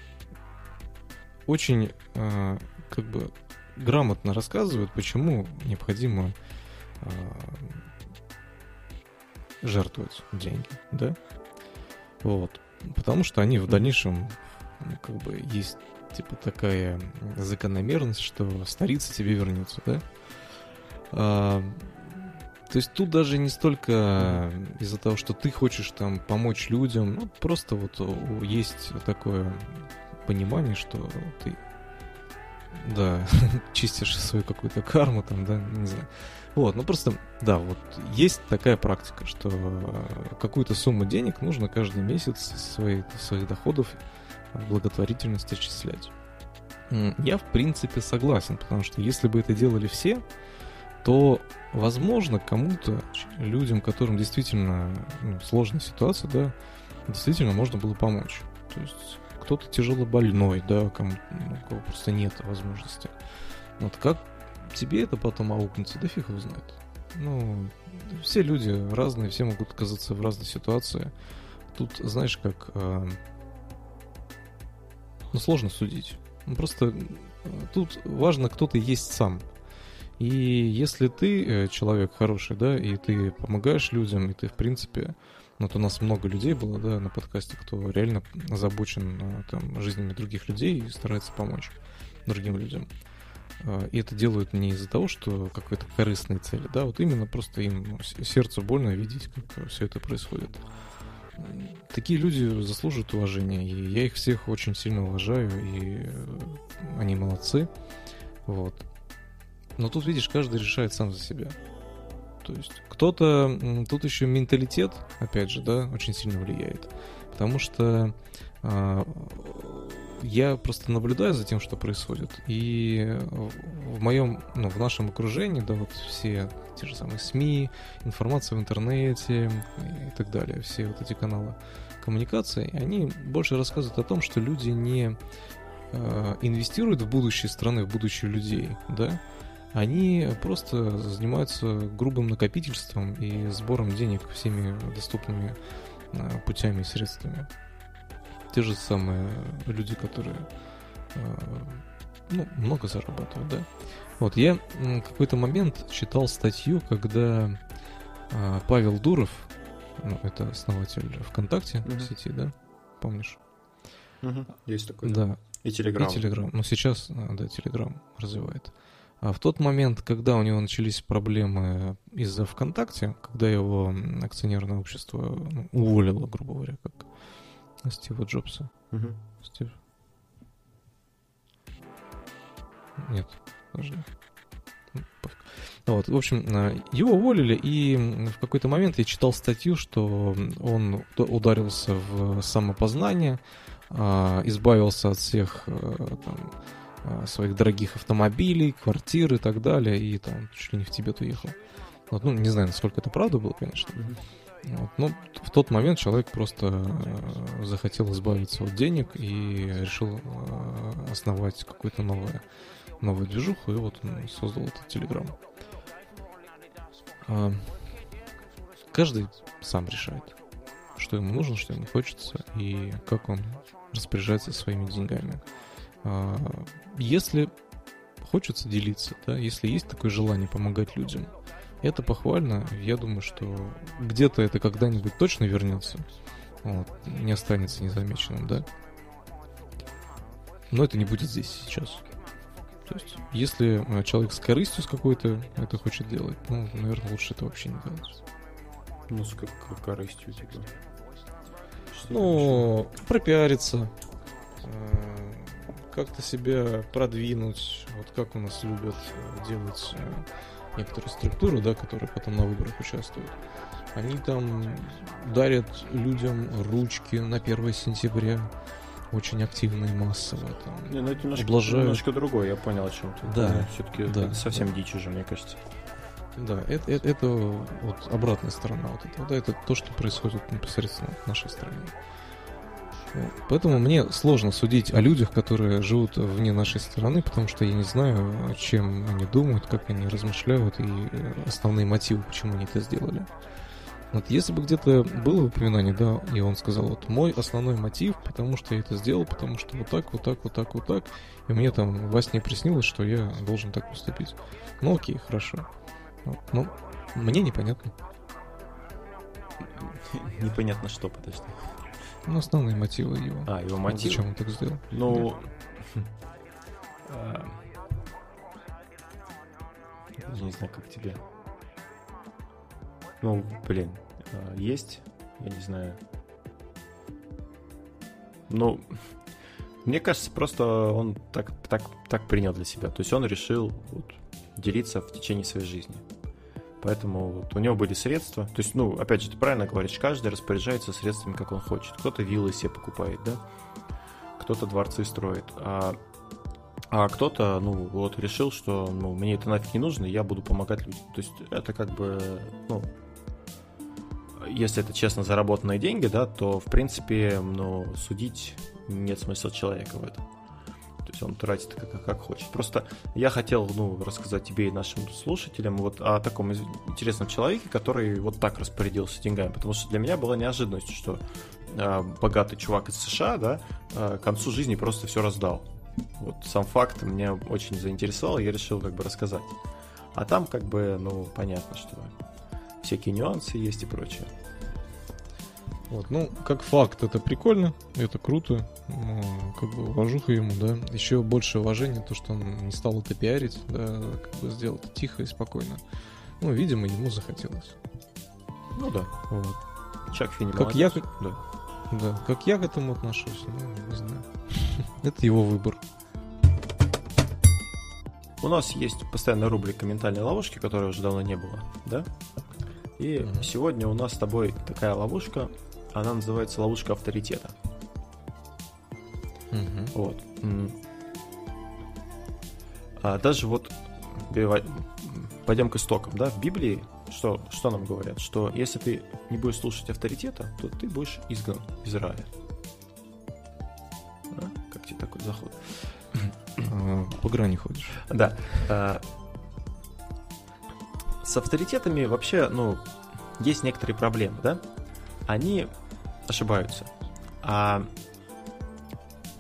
очень как бы грамотно рассказывают, почему необходимо жертвовать деньги, да? Вот. Потому что они в дальнейшем, как бы, есть типа такая закономерность, что старица тебе вернется, да? А, то есть тут даже не столько из-за того, что ты хочешь там помочь людям, ну просто вот есть такое понимание, что ты да, (laughs) чистишь свою какую-то карму там, да, не знаю. Вот, ну просто, да, вот есть такая практика, что э, какую-то сумму денег нужно каждый месяц своих, своих доходов благотворительность отчислять. Я, в принципе, согласен, потому что если бы это делали все, то, возможно, кому-то, людям, которым действительно ну, сложная ситуация, да, действительно можно было помочь. То есть кто-то тяжело больной, да, кому, ну, у кого просто нет возможности. Вот как тебе это потом аукнется, да фиг его знает. Ну, все люди разные, все могут оказаться в разной ситуации. Тут, знаешь, как... Э, ну, сложно судить. Ну, просто э, тут важно, кто ты есть сам. И если ты э, человек хороший, да, и ты помогаешь людям, и ты, в принципе, вот у нас много людей было, да, на подкасте, кто реально озабочен а, там, жизнями других людей и старается помочь другим людям. А, и это делают не из-за того, что какой-то корыстной цели, да, вот именно просто им сердцу больно видеть, как все это происходит. Такие люди заслуживают уважения, и я их всех очень сильно уважаю, и э, они молодцы. Вот. Но тут, видишь, каждый решает сам за себя. То есть кто-то... Тут еще менталитет, опять же, да, очень сильно влияет. Потому что э, я просто наблюдаю за тем, что происходит. И в моем, ну, в нашем окружении, да, вот все те же самые СМИ, информация в интернете и так далее, все вот эти каналы коммуникации, они больше рассказывают о том, что люди не э, инвестируют в будущее страны, в будущее людей, да, они просто занимаются грубым накопительством и сбором денег всеми доступными а, путями и средствами. Те же самые люди, которые а, ну, много зарабатывают, да. Вот, я в какой-то момент читал статью, когда а, Павел Дуров, ну, это основатель ВКонтакте угу. сети, да, помнишь? Угу. Есть такой. Да. И Телеграм. И Телеграм. Но сейчас, да, Телеграм развивает. А в тот момент, когда у него начались проблемы из-за ВКонтакте, когда его акционерное общество ну, уволило, грубо говоря, как Стива Джобса. Угу. Стив. Нет, подожди. Вот, в общем, э, его уволили, и в какой-то момент я читал статью, что он ударился в самопознание, а, избавился от всех э, там, своих дорогих автомобилей, квартир и так далее, и там чуть ли не в Тибет уехал. Вот, ну, не знаю, насколько это правда было, конечно. Вот, но в тот момент человек просто э, захотел избавиться от денег и решил э, основать какую-то новую, новую движуху, и вот он создал этот Телеграм. Э, каждый сам решает, что ему нужно, что ему хочется, и как он распоряжается своими деньгами. Если хочется делиться, да, если есть такое желание помогать людям, это похвально. Я думаю, что где-то это когда-нибудь точно вернется. Вот, не останется незамеченным, да. Но это не будет здесь сейчас. То есть, если э, человек с корыстью с какой-то это хочет делать, ну, наверное, лучше это вообще не делать. Ну, с как корыстью, типа. Ну, пропиариться, э, как-то себя продвинуть, вот как у нас любят делать некоторые структуры, да, которые потом на выборах участвуют. Они там дарят людям ручки на 1 сентября, очень активно и массово. Там, Не, ну это немножко, облажают. немножко другое, я понял о чем ты. Да. Все-таки да. совсем дичь уже, мне кажется. Да, это, это, это вот обратная сторона вот этого, да, это то, что происходит непосредственно в нашей стране. Поэтому мне сложно судить о людях, которые живут вне нашей страны, потому что я не знаю, чем они думают, как они размышляют и основные мотивы, почему они это сделали. Вот если бы где-то было упоминание, да, и он сказал, вот мой основной мотив, потому что я это сделал, потому что вот так, вот так, вот так, вот так, и мне там во сне приснилось, что я должен так поступить. Ну окей, хорошо. Вот, ну, мне непонятно. Непонятно что, подожди. Ну, основные мотивы его. А, его мотивы? Зачем он так сделал? Ну... А, я не знаю, как тебе. Ну, блин, а, есть, я не знаю. Ну, мне кажется, просто он так, так, так принял для себя. То есть он решил вот, делиться в течение своей жизни. Поэтому вот у него были средства. То есть, ну, опять же, ты правильно говоришь, каждый распоряжается средствами, как он хочет. Кто-то виллы себе покупает, да? Кто-то дворцы строит. А, а кто-то, ну, вот решил, что, ну, мне это нафиг не нужно, я буду помогать людям. То есть это как бы, ну, если это честно заработанные деньги, да, то, в принципе, ну, судить нет смысла человека в этом. То есть он тратит как, как хочет. Просто я хотел, ну, рассказать тебе и нашим слушателям вот о таком интересном человеке, который вот так распорядился деньгами. Потому что для меня была неожиданность, что э, богатый чувак из США, да, э, к концу жизни просто все раздал. Вот сам факт меня очень заинтересовал, я решил как бы рассказать. А там как бы, ну, понятно, что всякие нюансы есть и прочее. Вот, ну, как факт, это прикольно, это круто, ну, как бы уважуха ему, да. Еще больше уважения, то, что он не стал это пиарить, да, как бы сделал это тихо и спокойно. Ну, видимо, ему захотелось. Ну да. Вот. Чак Финни как я, да. да, как я к этому отношусь, ну, не знаю. (laughs) это его выбор. У нас есть постоянная рубрика «Ментальные ловушки», которой уже давно не было, да? И mm-hmm. сегодня у нас с тобой такая ловушка она называется ловушка авторитета. Угу. Вот. А даже вот пойдем к истокам, да, в Библии что, что нам говорят? Что если ты не будешь слушать авторитета, то ты будешь изгнан из рая. А? Как тебе такой заход? А, по грани ходишь. Да. А, с авторитетами вообще, ну, есть некоторые проблемы, да? Они ошибаются. А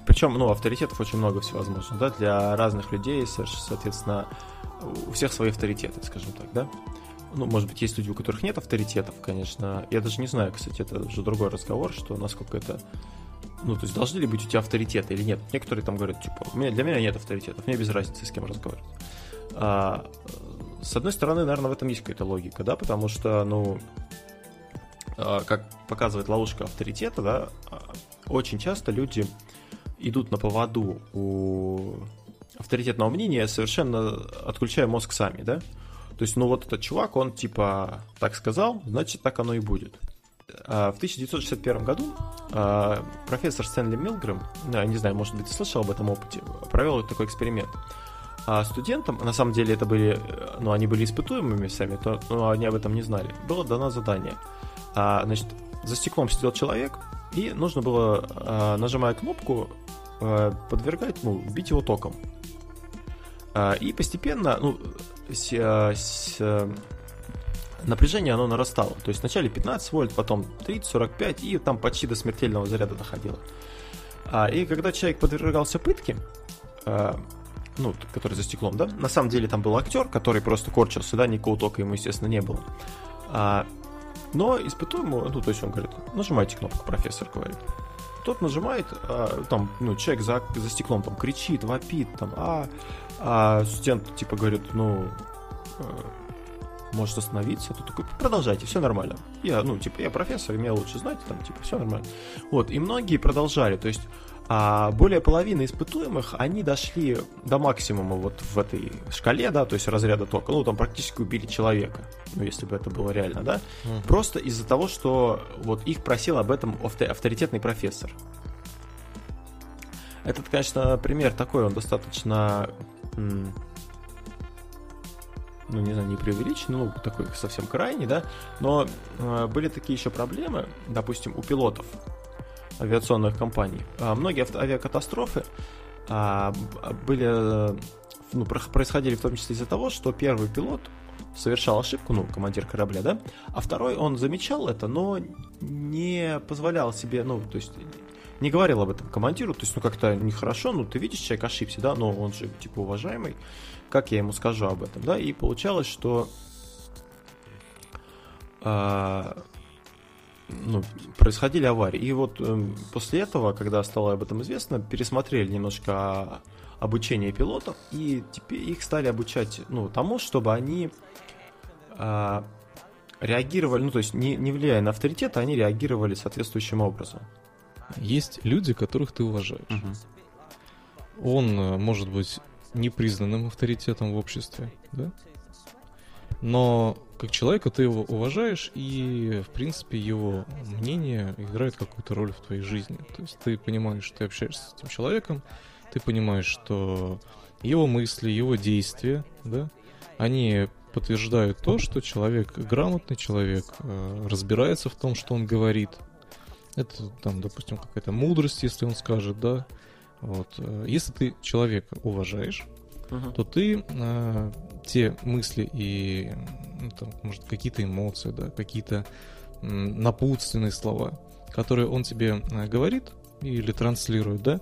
причем, ну, авторитетов очень много всевозможных, да, для разных людей, соответственно, у всех свои авторитеты, скажем так, да. Ну, может быть, есть люди, у которых нет авторитетов, конечно. Я даже не знаю, кстати, это уже другой разговор, что насколько это... Ну, то есть, должны ли быть у тебя авторитеты или нет. Некоторые там говорят, типа, у меня, для меня нет авторитетов, мне без разницы, с кем разговаривать. А, с одной стороны, наверное, в этом есть какая-то логика, да, потому что, ну, а, как показывает ловушка авторитета, да, а, очень часто люди идут на поводу у авторитетного мнения, совершенно отключая мозг сами, да. То есть, ну вот этот чувак, он типа так сказал, значит так оно и будет. А, в 1961 году профессор Стэнли Милгрэм, не знаю, может быть, ты слышал об этом опыте, провел такой эксперимент. А студентам, на самом деле это были, ну, они были испытуемыми сами, то, но они об этом не знали, было дано задание – а, значит, за стеклом сидел человек, и нужно было, а, нажимая кнопку, а, подвергать, ну, бить его током. А, и постепенно, ну, с, с, напряжение оно нарастало. То есть вначале 15 вольт, потом 30-45, и там почти до смертельного заряда доходило. И когда человек подвергался пытке, ну, который за стеклом, да, на самом деле там был актер, который просто корчился, да, никакого тока ему, естественно, не было. Но испытуемому, ну, то есть он говорит, нажимайте кнопку, профессор говорит. Тот нажимает, а, там, ну, человек за, за стеклом там кричит, вопит, там, а, а студент, типа, говорит, ну, э, может остановиться, тут такой, продолжайте, все нормально. Я, ну, типа, я профессор, меня лучше знать, там, типа, все нормально. Вот, и многие продолжали, то есть А более половины испытуемых, они дошли до максимума вот в этой шкале, да, то есть разряда тока. Ну, там практически убили человека, ну, если бы это было реально, да. Uh-huh. Просто из-за того, что вот их просил об этом авторитетный профессор. Этот, конечно, пример такой, он достаточно ну, не знаю, не преувеличен, ну, такой совсем крайний, да, но э, были такие еще проблемы, допустим, у пилотов авиационных компаний. А, многие авиакатастрофы а, были, ну, происходили в том числе из-за того, что первый пилот совершал ошибку, ну, командир корабля, да, а второй, он замечал это, но не позволял себе, ну, то есть не говорил об этом командиру, то есть, ну, как-то нехорошо, ну, ты видишь, человек ошибся, да, но он же, типа, уважаемый, как я ему скажу об этом, да, и получалось, что а, ну, происходили аварии. И вот э, после этого, когда стало об этом известно, пересмотрели немножко обучение пилотов, и теперь их стали обучать ну, тому, чтобы они э, реагировали, ну, то есть не, не влияя на авторитет, они реагировали соответствующим образом. Есть люди, которых ты уважаешь. Угу. Он э, может быть непризнанным авторитетом в обществе, да? Но как человека ты его уважаешь, и, в принципе, его мнение играет какую-то роль в твоей жизни. То есть ты понимаешь, что ты общаешься с этим человеком, ты понимаешь, что его мысли, его действия, да, они подтверждают то, что человек грамотный, человек э, разбирается в том, что он говорит. Это там, допустим, какая-то мудрость, если он скажет, да. Вот. Э, если ты человека уважаешь, uh-huh. то ты э, те мысли и, ну, там, может, какие-то эмоции, да, какие-то напутственные слова, которые он тебе э, говорит или транслирует, да,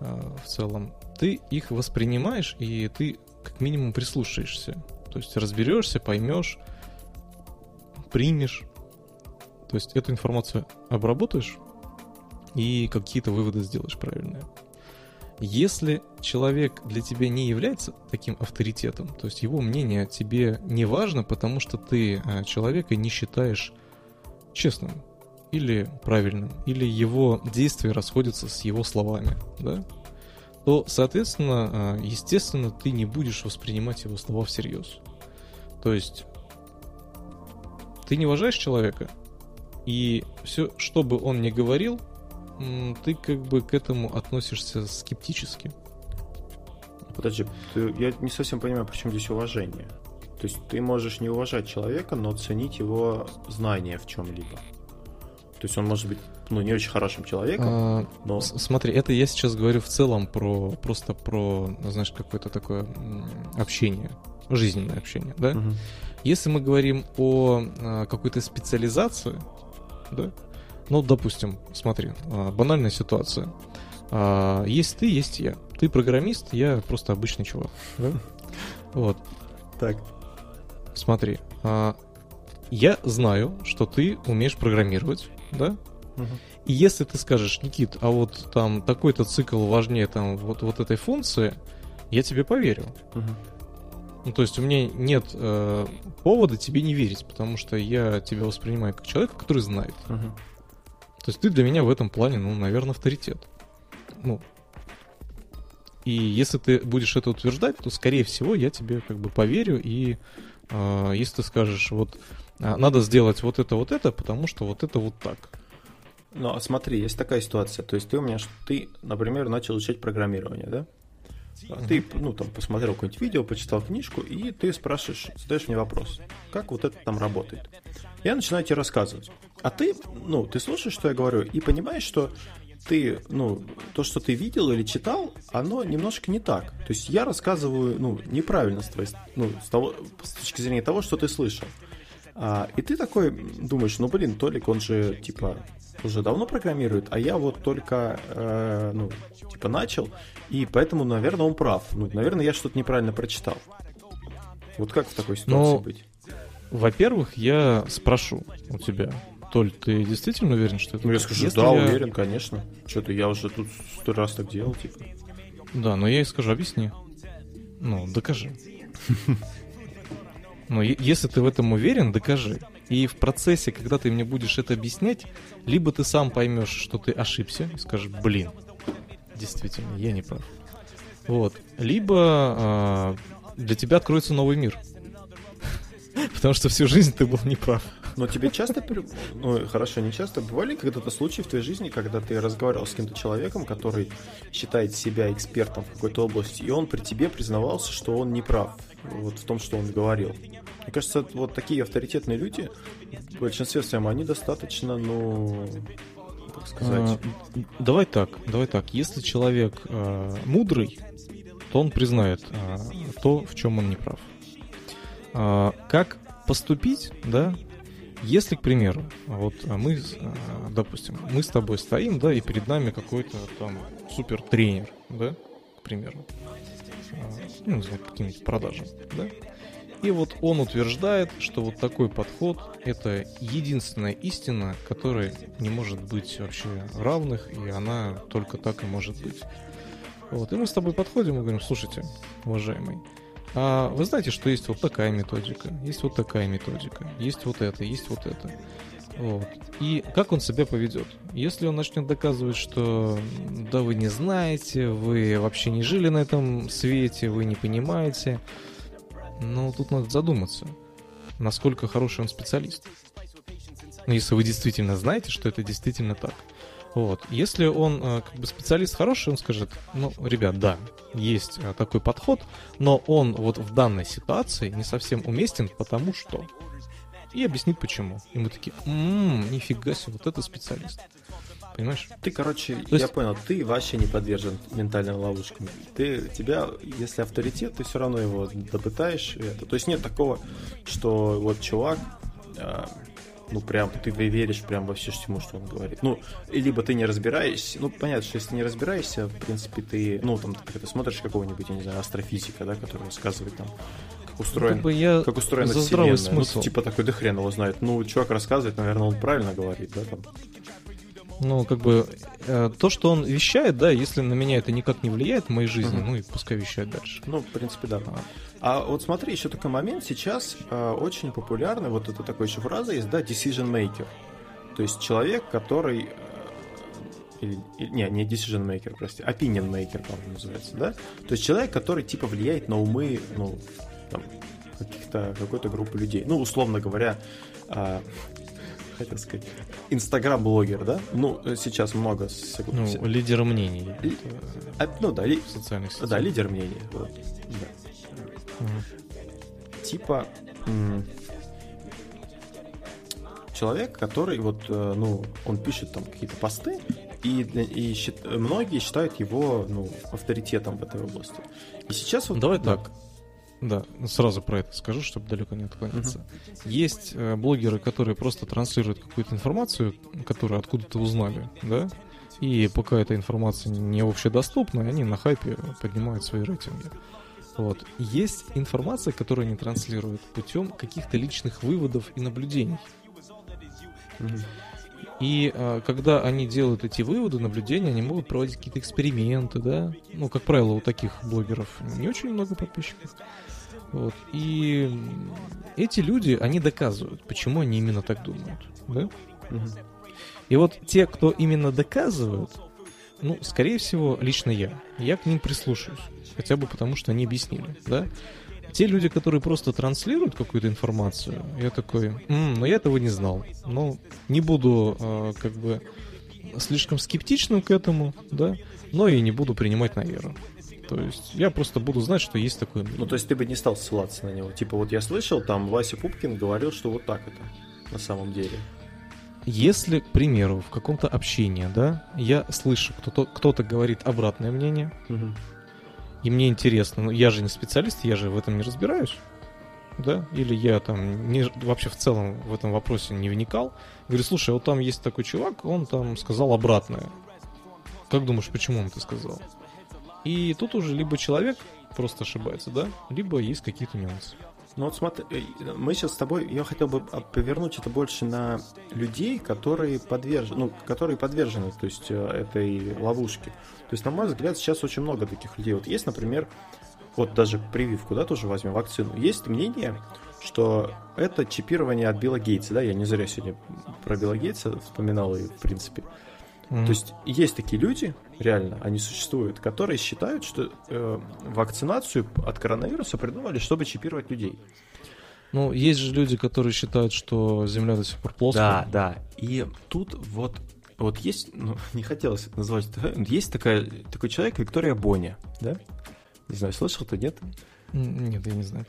э, в целом, ты их воспринимаешь и ты как минимум прислушаешься. То есть разберешься, поймешь, примешь. То есть эту информацию обработаешь и какие-то выводы сделаешь правильные. Если человек для тебя не является таким авторитетом, то есть его мнение тебе не важно, потому что ты э, человека не считаешь честным или правильным, или его действия расходятся с его словами, да, то, соответственно, э, естественно, ты не будешь воспринимать его слова всерьез. То есть ты не уважаешь человека, и все, что бы он ни говорил, ты как бы к этому относишься скептически. Подожди, ты, я не совсем понимаю, почему здесь уважение. То есть ты можешь не уважать человека, но ценить его знания в чем-либо. То есть он может быть ну, не очень хорошим человеком, а, но... Смотри, это я сейчас говорю в целом про просто про, знаешь, какое-то такое общение, жизненное общение, да? Угу. Если мы говорим о а, какой-то специализации, да, ну, допустим, смотри, а, банальная ситуация. А, есть ты, есть я. Ты программист, я просто обычный чувак. Да? (laughs) Вот. Так. Смотри, а, я знаю, что ты умеешь программировать, да? Угу. И если ты скажешь, Никит, а вот там такой-то цикл важнее там вот, вот этой функции, я тебе поверю. Угу. Ну, то есть у меня нет э, повода тебе не верить, потому что я тебя воспринимаю как человека, который знает. Угу. То есть ты для меня в этом плане, ну, наверное, авторитет. Ну, и если ты будешь это утверждать, то, скорее всего, я тебе как бы поверю. И э, если ты скажешь, вот, а, надо сделать вот это, вот это, потому что вот это вот так. Ну, а смотри, есть такая ситуация. То есть ты у меня, ты, например, начал изучать программирование, да? Ты, ну, там, посмотрел какое-нибудь видео, почитал книжку, и ты спрашиваешь, задаешь мне вопрос, как вот это там работает. Я начинаю тебе рассказывать. А ты, ну, ты слушаешь, что я говорю, и понимаешь, что ты, ну, то, что ты видел или читал, оно немножко не так. То есть я рассказываю, ну, неправильно с твоей, ну, с, того, с точки зрения того, что ты слышал. А, и ты такой думаешь, ну, блин, Толик, он же, типа, уже давно программирует, а я вот только, э, ну, типа, начал, и поэтому, наверное, он прав. Ну, наверное, я что-то неправильно прочитал. Вот как в такой ситуации Но... быть? Во-первых, я спрошу у тебя, Толь, ты действительно уверен, что это? Ну, я скажу, Если да, я... уверен, конечно. Что-то я уже тут сто раз так делал, типа. Да, но я и скажу, объясни. Ну, докажи. (laughs) Ну, если ты в этом уверен, докажи. И в процессе, когда ты мне будешь это объяснять, либо ты сам поймешь, что ты ошибся, и скажешь, блин, действительно, я не прав. Вот. Либо э, для тебя откроется новый мир. Потому что всю жизнь ты был неправ. Но тебе часто, ну хорошо, не часто, бывали когда-то случаи в твоей жизни, когда ты разговаривал с каким-то человеком, который считает себя экспертом в какой-то области, и он при тебе признавался, что он не прав вот в том, что он говорил. Мне кажется, вот такие авторитетные люди, в большинстве своем, они достаточно, ну, как сказать... А, давай так, давай так. Если человек а, мудрый, то он признает а, то, в чем он не прав. А, как поступить, да, если, к примеру, вот мы, а, допустим, мы с тобой стоим, да, и перед нами какой-то там супер тренер, да, к примеру, а, ну, не знаю, каким-нибудь продажам, да, и вот он утверждает, что вот такой подход — это единственная истина, которая не может быть вообще равных, и она только так и может быть. Вот, и мы с тобой подходим и говорим, слушайте, уважаемый, а вы знаете, что есть вот такая методика, есть вот такая методика, есть вот это, есть вот это. Вот. И как он себя поведет? Если он начнет доказывать, что да вы не знаете, вы вообще не жили на этом свете, вы не понимаете, ну тут надо задуматься, насколько хороший он специалист. Ну, если вы действительно знаете, что это действительно так. Вот. Если он э, как бы специалист хороший, он скажет, ну, ребят, да, есть э, такой подход, но он вот в данной ситуации не совсем уместен, потому что... И объяснит почему. И мы такие, м-м, нифига себе, вот это специалист. Понимаешь? Ты, короче, То я есть... понял, ты вообще не подвержен ментальным ловушкам. Ты, тебя, если авторитет, ты все равно его допытаешь. Это. То есть нет такого, что вот чувак э, ну, прям, ты веришь прям во все всему, что он говорит. Ну, либо ты не разбираешься, ну, понятно, что если ты не разбираешься, в принципе, ты, ну, там, как ты смотришь какого-нибудь, я не знаю, астрофизика, да, который рассказывает там, как устроен, ну, как, бы я как устроена за Вселенная. Ну, смысл. Ну, типа такой, да хрен его знает. Ну, чувак рассказывает, наверное, он правильно говорит, да, там. Ну, как бы, э, то, что он вещает, да, если на меня это никак не влияет в моей жизни, uh-huh. ну и пускай вещает дальше. Ну, в принципе, да. А, а вот смотри, еще такой момент, сейчас э, очень популярный, вот это такой еще фраза есть, да, decision maker. То есть человек, который... Э, или, не, не decision maker, прости, opinion maker, по-моему, называется, да? То есть человек, который типа влияет на умы, ну, там, каких-то, какой-то группы людей. Ну, условно говоря, э, хотел сказать, инстаграм-блогер, да? Ну, сейчас много... Ну, лидер мнений. Ли... А, ну да, ли... социальных сетей. Да, лидер мнений. Вот. Да. Угу. Типа человек, который вот, э, ну, он пишет там какие-то посты, и, и счит, многие считают его, ну, авторитетом в этой области. И сейчас вот... Давай да. так, да, сразу про это скажу, чтобы далеко не отклоняться. Uh-huh. Есть э, блогеры, которые просто транслируют какую-то информацию, которую откуда-то узнали, да, и пока эта информация не общедоступна, они на хайпе поднимают свои рейтинги. Вот. Есть информация, которую они транслируют путем каких-то личных выводов и наблюдений. Mm-hmm. И а, когда они делают эти выводы, наблюдения, они могут проводить какие-то эксперименты, да. Ну, как правило, у таких блогеров не очень много подписчиков. Вот. И эти люди, они доказывают, почему они именно так думают. Да? Угу. И вот те, кто именно доказывают, ну, скорее всего, лично я. Я к ним прислушаюсь. Хотя бы потому, что они объяснили, да? Те люди, которые просто транслируют какую-то информацию, я такой, М, ну я этого не знал. Ну, не буду э, как бы слишком скептичным к этому, да, но и не буду принимать на веру. То есть я просто буду знать, что есть такое. Ну, то есть ты бы не стал ссылаться на него. Типа, вот я слышал, там Вася Пупкин говорил, что вот так это на самом деле. Если, к примеру, в каком-то общении, да, я слышу, кто-то, кто-то говорит обратное мнение, угу. И мне интересно, ну я же не специалист, я же в этом не разбираюсь, да, или я там не, вообще в целом в этом вопросе не вникал, говорю, слушай, вот там есть такой чувак, он там сказал обратное. Как думаешь, почему он это сказал? И тут уже либо человек просто ошибается, да, либо есть какие-то нюансы. Ну вот смотри, э, мы сейчас с тобой, я хотел бы повернуть это больше на людей, которые подвержены, ну, которые подвержены, то есть э, этой ловушке. То есть, на мой взгляд, сейчас очень много таких людей. Вот есть, например, вот даже прививку, да, тоже возьмем вакцину. Есть мнение, что это чипирование от Билла Гейтса, да, я не зря сегодня про Билла Гейтса вспоминал и в принципе. Mm-hmm. То есть есть такие люди, реально, они существуют, которые считают, что э, вакцинацию от коронавируса придумали, чтобы чипировать людей. Ну, есть же люди, которые считают, что Земля до сих пор плоская. Да, да. И тут вот вот есть, ну, (laughs) не хотелось это назвать, (laughs) есть такая, такой человек, Виктория Боня, да? Не знаю, слышал ты, нет? Нет, я не знаю.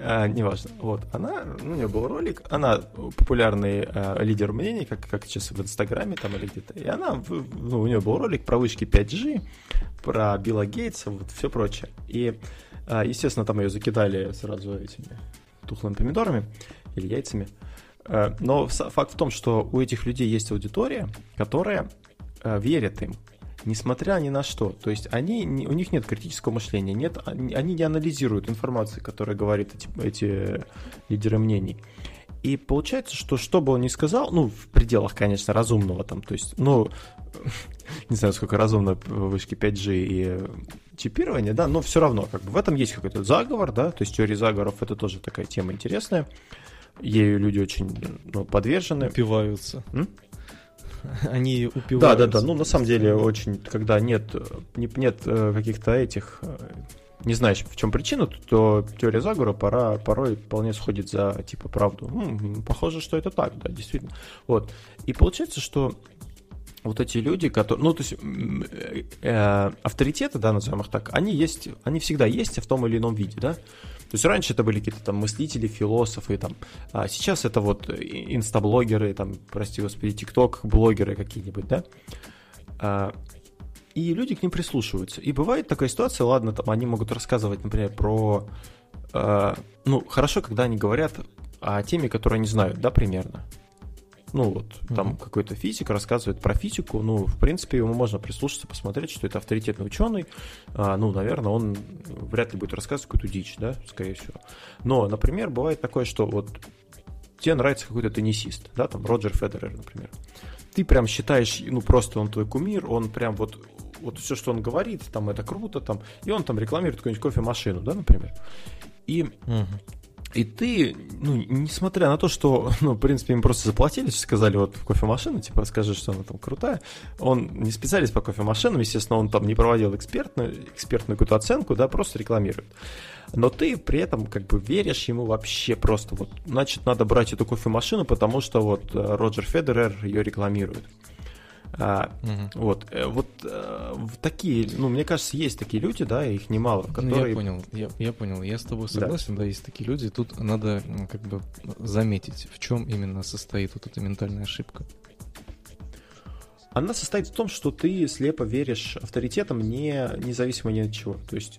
А, неважно. Вот, она, ну, у нее был ролик, она популярный а, лидер мнений, как, как сейчас в Инстаграме там или где-то, и она, ну, у нее был ролик про вышки 5G, про Билла Гейтса, вот все прочее. И, а, естественно, там ее закидали сразу этими тухлыми помидорами или яйцами. А, но факт в том, что у этих людей есть аудитория, которая а, верит им несмотря ни на что. То есть они, у них нет критического мышления, нет, они не анализируют информацию, которая говорит эти, эти лидеры мнений. И получается, что что бы он ни сказал, ну, в пределах, конечно, разумного там, то есть, ну, (laughs) не знаю, сколько разумно вышки 5G и чипирование, да, но все равно, как бы в этом есть какой-то заговор, да, то есть теория заговоров это тоже такая тема интересная, ею люди очень ну, подвержены. Упиваются. М? (laughs) они упиваются. Да, да, да. Ну, на самом деле, очень, когда нет, нет э, каких-то этих, э, не знаешь, в чем причина, то теория заговора пора, порой вполне сходит за, типа, правду. Ну, похоже, что это так, да, действительно. Вот. И получается, что вот эти люди, которые, ну, то есть э, э, авторитеты, да, назовем их так, они есть, они всегда есть в том или ином виде, да. То есть раньше это были какие-то там мыслители, философы, там, а сейчас это вот инстаблогеры, там, прости господи, тикток-блогеры какие-нибудь, да. А, и люди к ним прислушиваются. И бывает такая ситуация, ладно, там они могут рассказывать, например, про... Э, ну, хорошо, когда они говорят о теме, которую они знают, да, примерно. Ну вот, там mm-hmm. какой-то физик рассказывает про физику, ну, в принципе, ему можно прислушаться, посмотреть, что это авторитетный ученый, а, ну, наверное, он вряд ли будет рассказывать какую-то дичь, да, скорее всего. Но, например, бывает такое, что вот тебе нравится какой-то теннисист, да, там, Роджер Федерер, например. Ты прям считаешь, ну, просто он твой кумир, он прям вот вот все, что он говорит, там это круто, там, и он там рекламирует какую-нибудь кофемашину, да, например. И угу. И ты, ну, несмотря на то, что, (laughs) ну, в принципе, им просто заплатили, сказали, вот кофемашина, типа, скажи, что она там крутая. Он не специалист по кофемашинам, естественно, он там не проводил экспертную, экспертную какую-то оценку, да, просто рекламирует. Но ты при этом как бы веришь ему вообще просто вот, значит, надо брать эту кофемашину, потому что вот э, Роджер Федерер ее рекламирует. А, угу. Вот, э, вот а, такие, ну, мне кажется, есть такие люди, да, их немало, которые... Ну, я понял, я, я понял, я с тобой согласен, да. да, есть такие люди, тут надо как бы заметить, в чем именно состоит вот эта ментальная ошибка. Она состоит в том, что ты слепо веришь авторитетам, не, независимо ни от чего. То есть,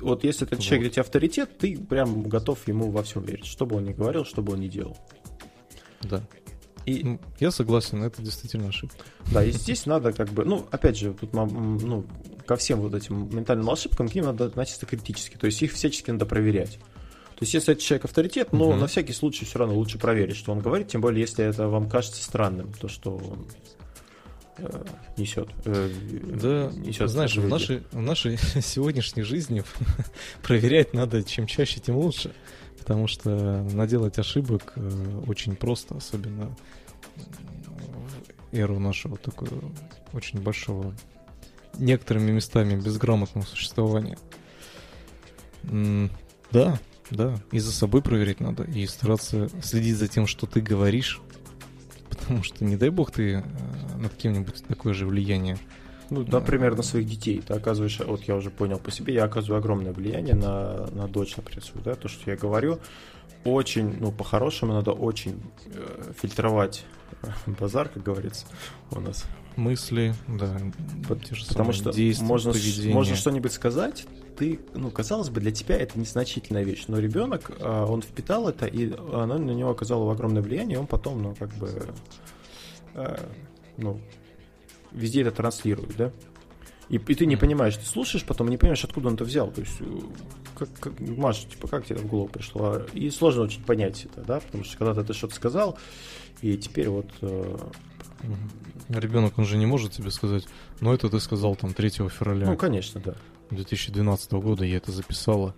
вот если этот вот. человек для тебя авторитет, ты прям готов ему во всем верить, что бы он ни говорил, что бы он ни делал. Да. И... Ну, я согласен, это действительно ошибка. Да, и здесь надо как бы, ну, опять же, тут, ну, ко всем вот этим ментальным ошибкам к ним надо относиться критически, то есть их всячески надо проверять. То есть, если это человек авторитет, но угу. на всякий случай все равно лучше проверить, что он говорит, тем более, если это вам кажется странным, то, что он э, несет. Э, да, несет знаешь, в нашей, в нашей (laughs) сегодняшней жизни (laughs) проверять надо чем чаще, тем лучше потому что наделать ошибок э, очень просто, особенно в эру нашего такого очень большого некоторыми местами безграмотного существования. Да, да, и за собой проверять надо, и стараться следить за тем, что ты говоришь, (laughs) потому что, не дай бог, ты э, над кем-нибудь такое же влияние ну, например, на своих детей. Ты оказываешь, вот я уже понял по себе, я оказываю огромное влияние на, на дочь, например, свою, да, то, что я говорю, очень, ну, по-хорошему надо очень э, фильтровать базар, как говорится, у нас. Мысли, да. Под, потому что можно, можно что-нибудь сказать, ты, ну, казалось бы, для тебя это незначительная вещь, но ребенок, э, он впитал это, и она на него оказала огромное влияние, и он потом, ну, как бы, э, ну, везде это транслирует, да? И, и ты не понимаешь, ты слушаешь, потом не понимаешь, откуда он это взял. То есть, э, как, как Маша, типа, как тебе в голову пришло? И сложно очень понять это, да, потому что когда-то ты что-то сказал, и теперь вот... Э... Ребенок, он же не может тебе сказать, ну это ты сказал там 3 февраля. Ну, конечно, да. 2012 года я это записала,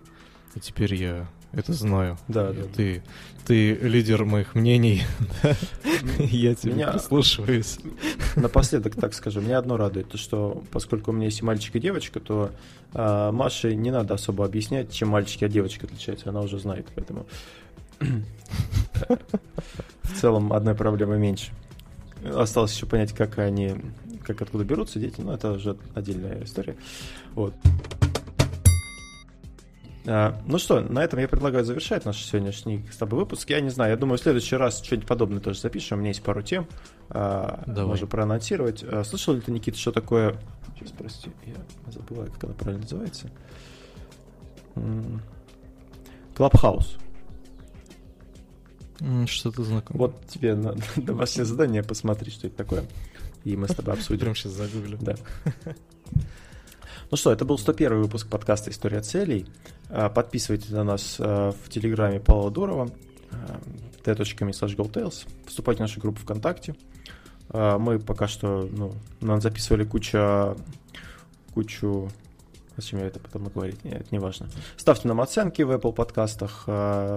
и теперь я это знаю. Да, да. Ты, ты лидер моих мнений. (laughs) Я тебе прислушиваюсь. Напоследок так скажу. Меня одно радует, то что поскольку у меня есть и мальчик, и девочка, то а, Маше не надо особо объяснять, чем мальчик, а девочка отличается. Она уже знает, поэтому (clears throat) в целом одной проблемы меньше. Осталось еще понять, как они, как откуда берутся дети, но это уже отдельная история. Вот. А, ну что, на этом я предлагаю завершать наш сегодняшний с тобой выпуск. Я не знаю, я думаю, в следующий раз что-нибудь подобное тоже запишем. У меня есть пару тем. А, Давай. Можно проанонсировать. А, слышал ли ты, Никита, что такое... Сейчас, прости, я забываю, как она правильно называется. Клабхаус. Что-то знакомое. Вот тебе на домашнее задание посмотри, что это такое. И мы с тобой (laughs) обсудим. Прям сейчас загуглю. Да. (laughs) Ну что, это был 101 выпуск подкаста «История целей». А, подписывайтесь на нас а, в Телеграме Павла Дурова, t.me slash goldtails. Вступайте в нашу группу ВКонтакте. Мы пока что, ну, нам записывали кучу, кучу Зачем я это потом говорить? Нет, это не важно. Ставьте нам оценки в Apple подкастах,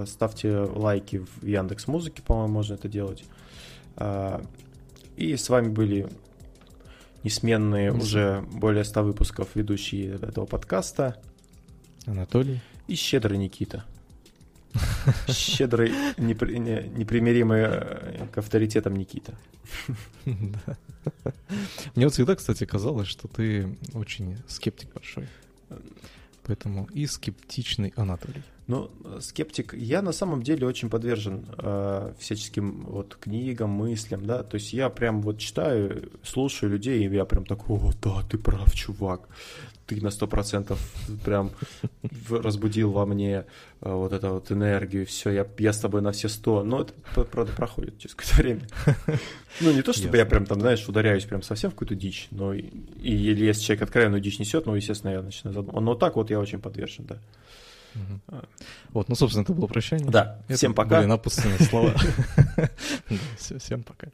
ставьте лайки в Яндекс Музыке, по-моему, можно это делать. И с вами были несменные уже более 100 выпусков ведущие этого подкаста. Анатолий. И щедрый Никита. Щедрый, непри, не, непримиримый э, к авторитетам Никита. (laughs) Мне вот всегда, кстати, казалось, что ты очень скептик большой. Поэтому и скептичный Анатолий. Ну, скептик, я на самом деле очень подвержен э, всяческим вот книгам, мыслям, да, то есть я прям вот читаю, слушаю людей, и я прям такой, о, да, ты прав, чувак, ты на сто процентов прям разбудил во мне э, вот эту вот энергию, все, я, я с тобой на все сто, но это, правда, проходит через какое-то время. Ну, не то, чтобы я прям там, знаешь, ударяюсь прям совсем в какую-то дичь, но и, или если человек откровенную дичь несет, ну, естественно, я начинаю задумываться. Но так вот я очень подвержен, да. Вот, ну, собственно, это было прощание. Да, всем пока. Были напутственные слова. (laughs) Всем пока.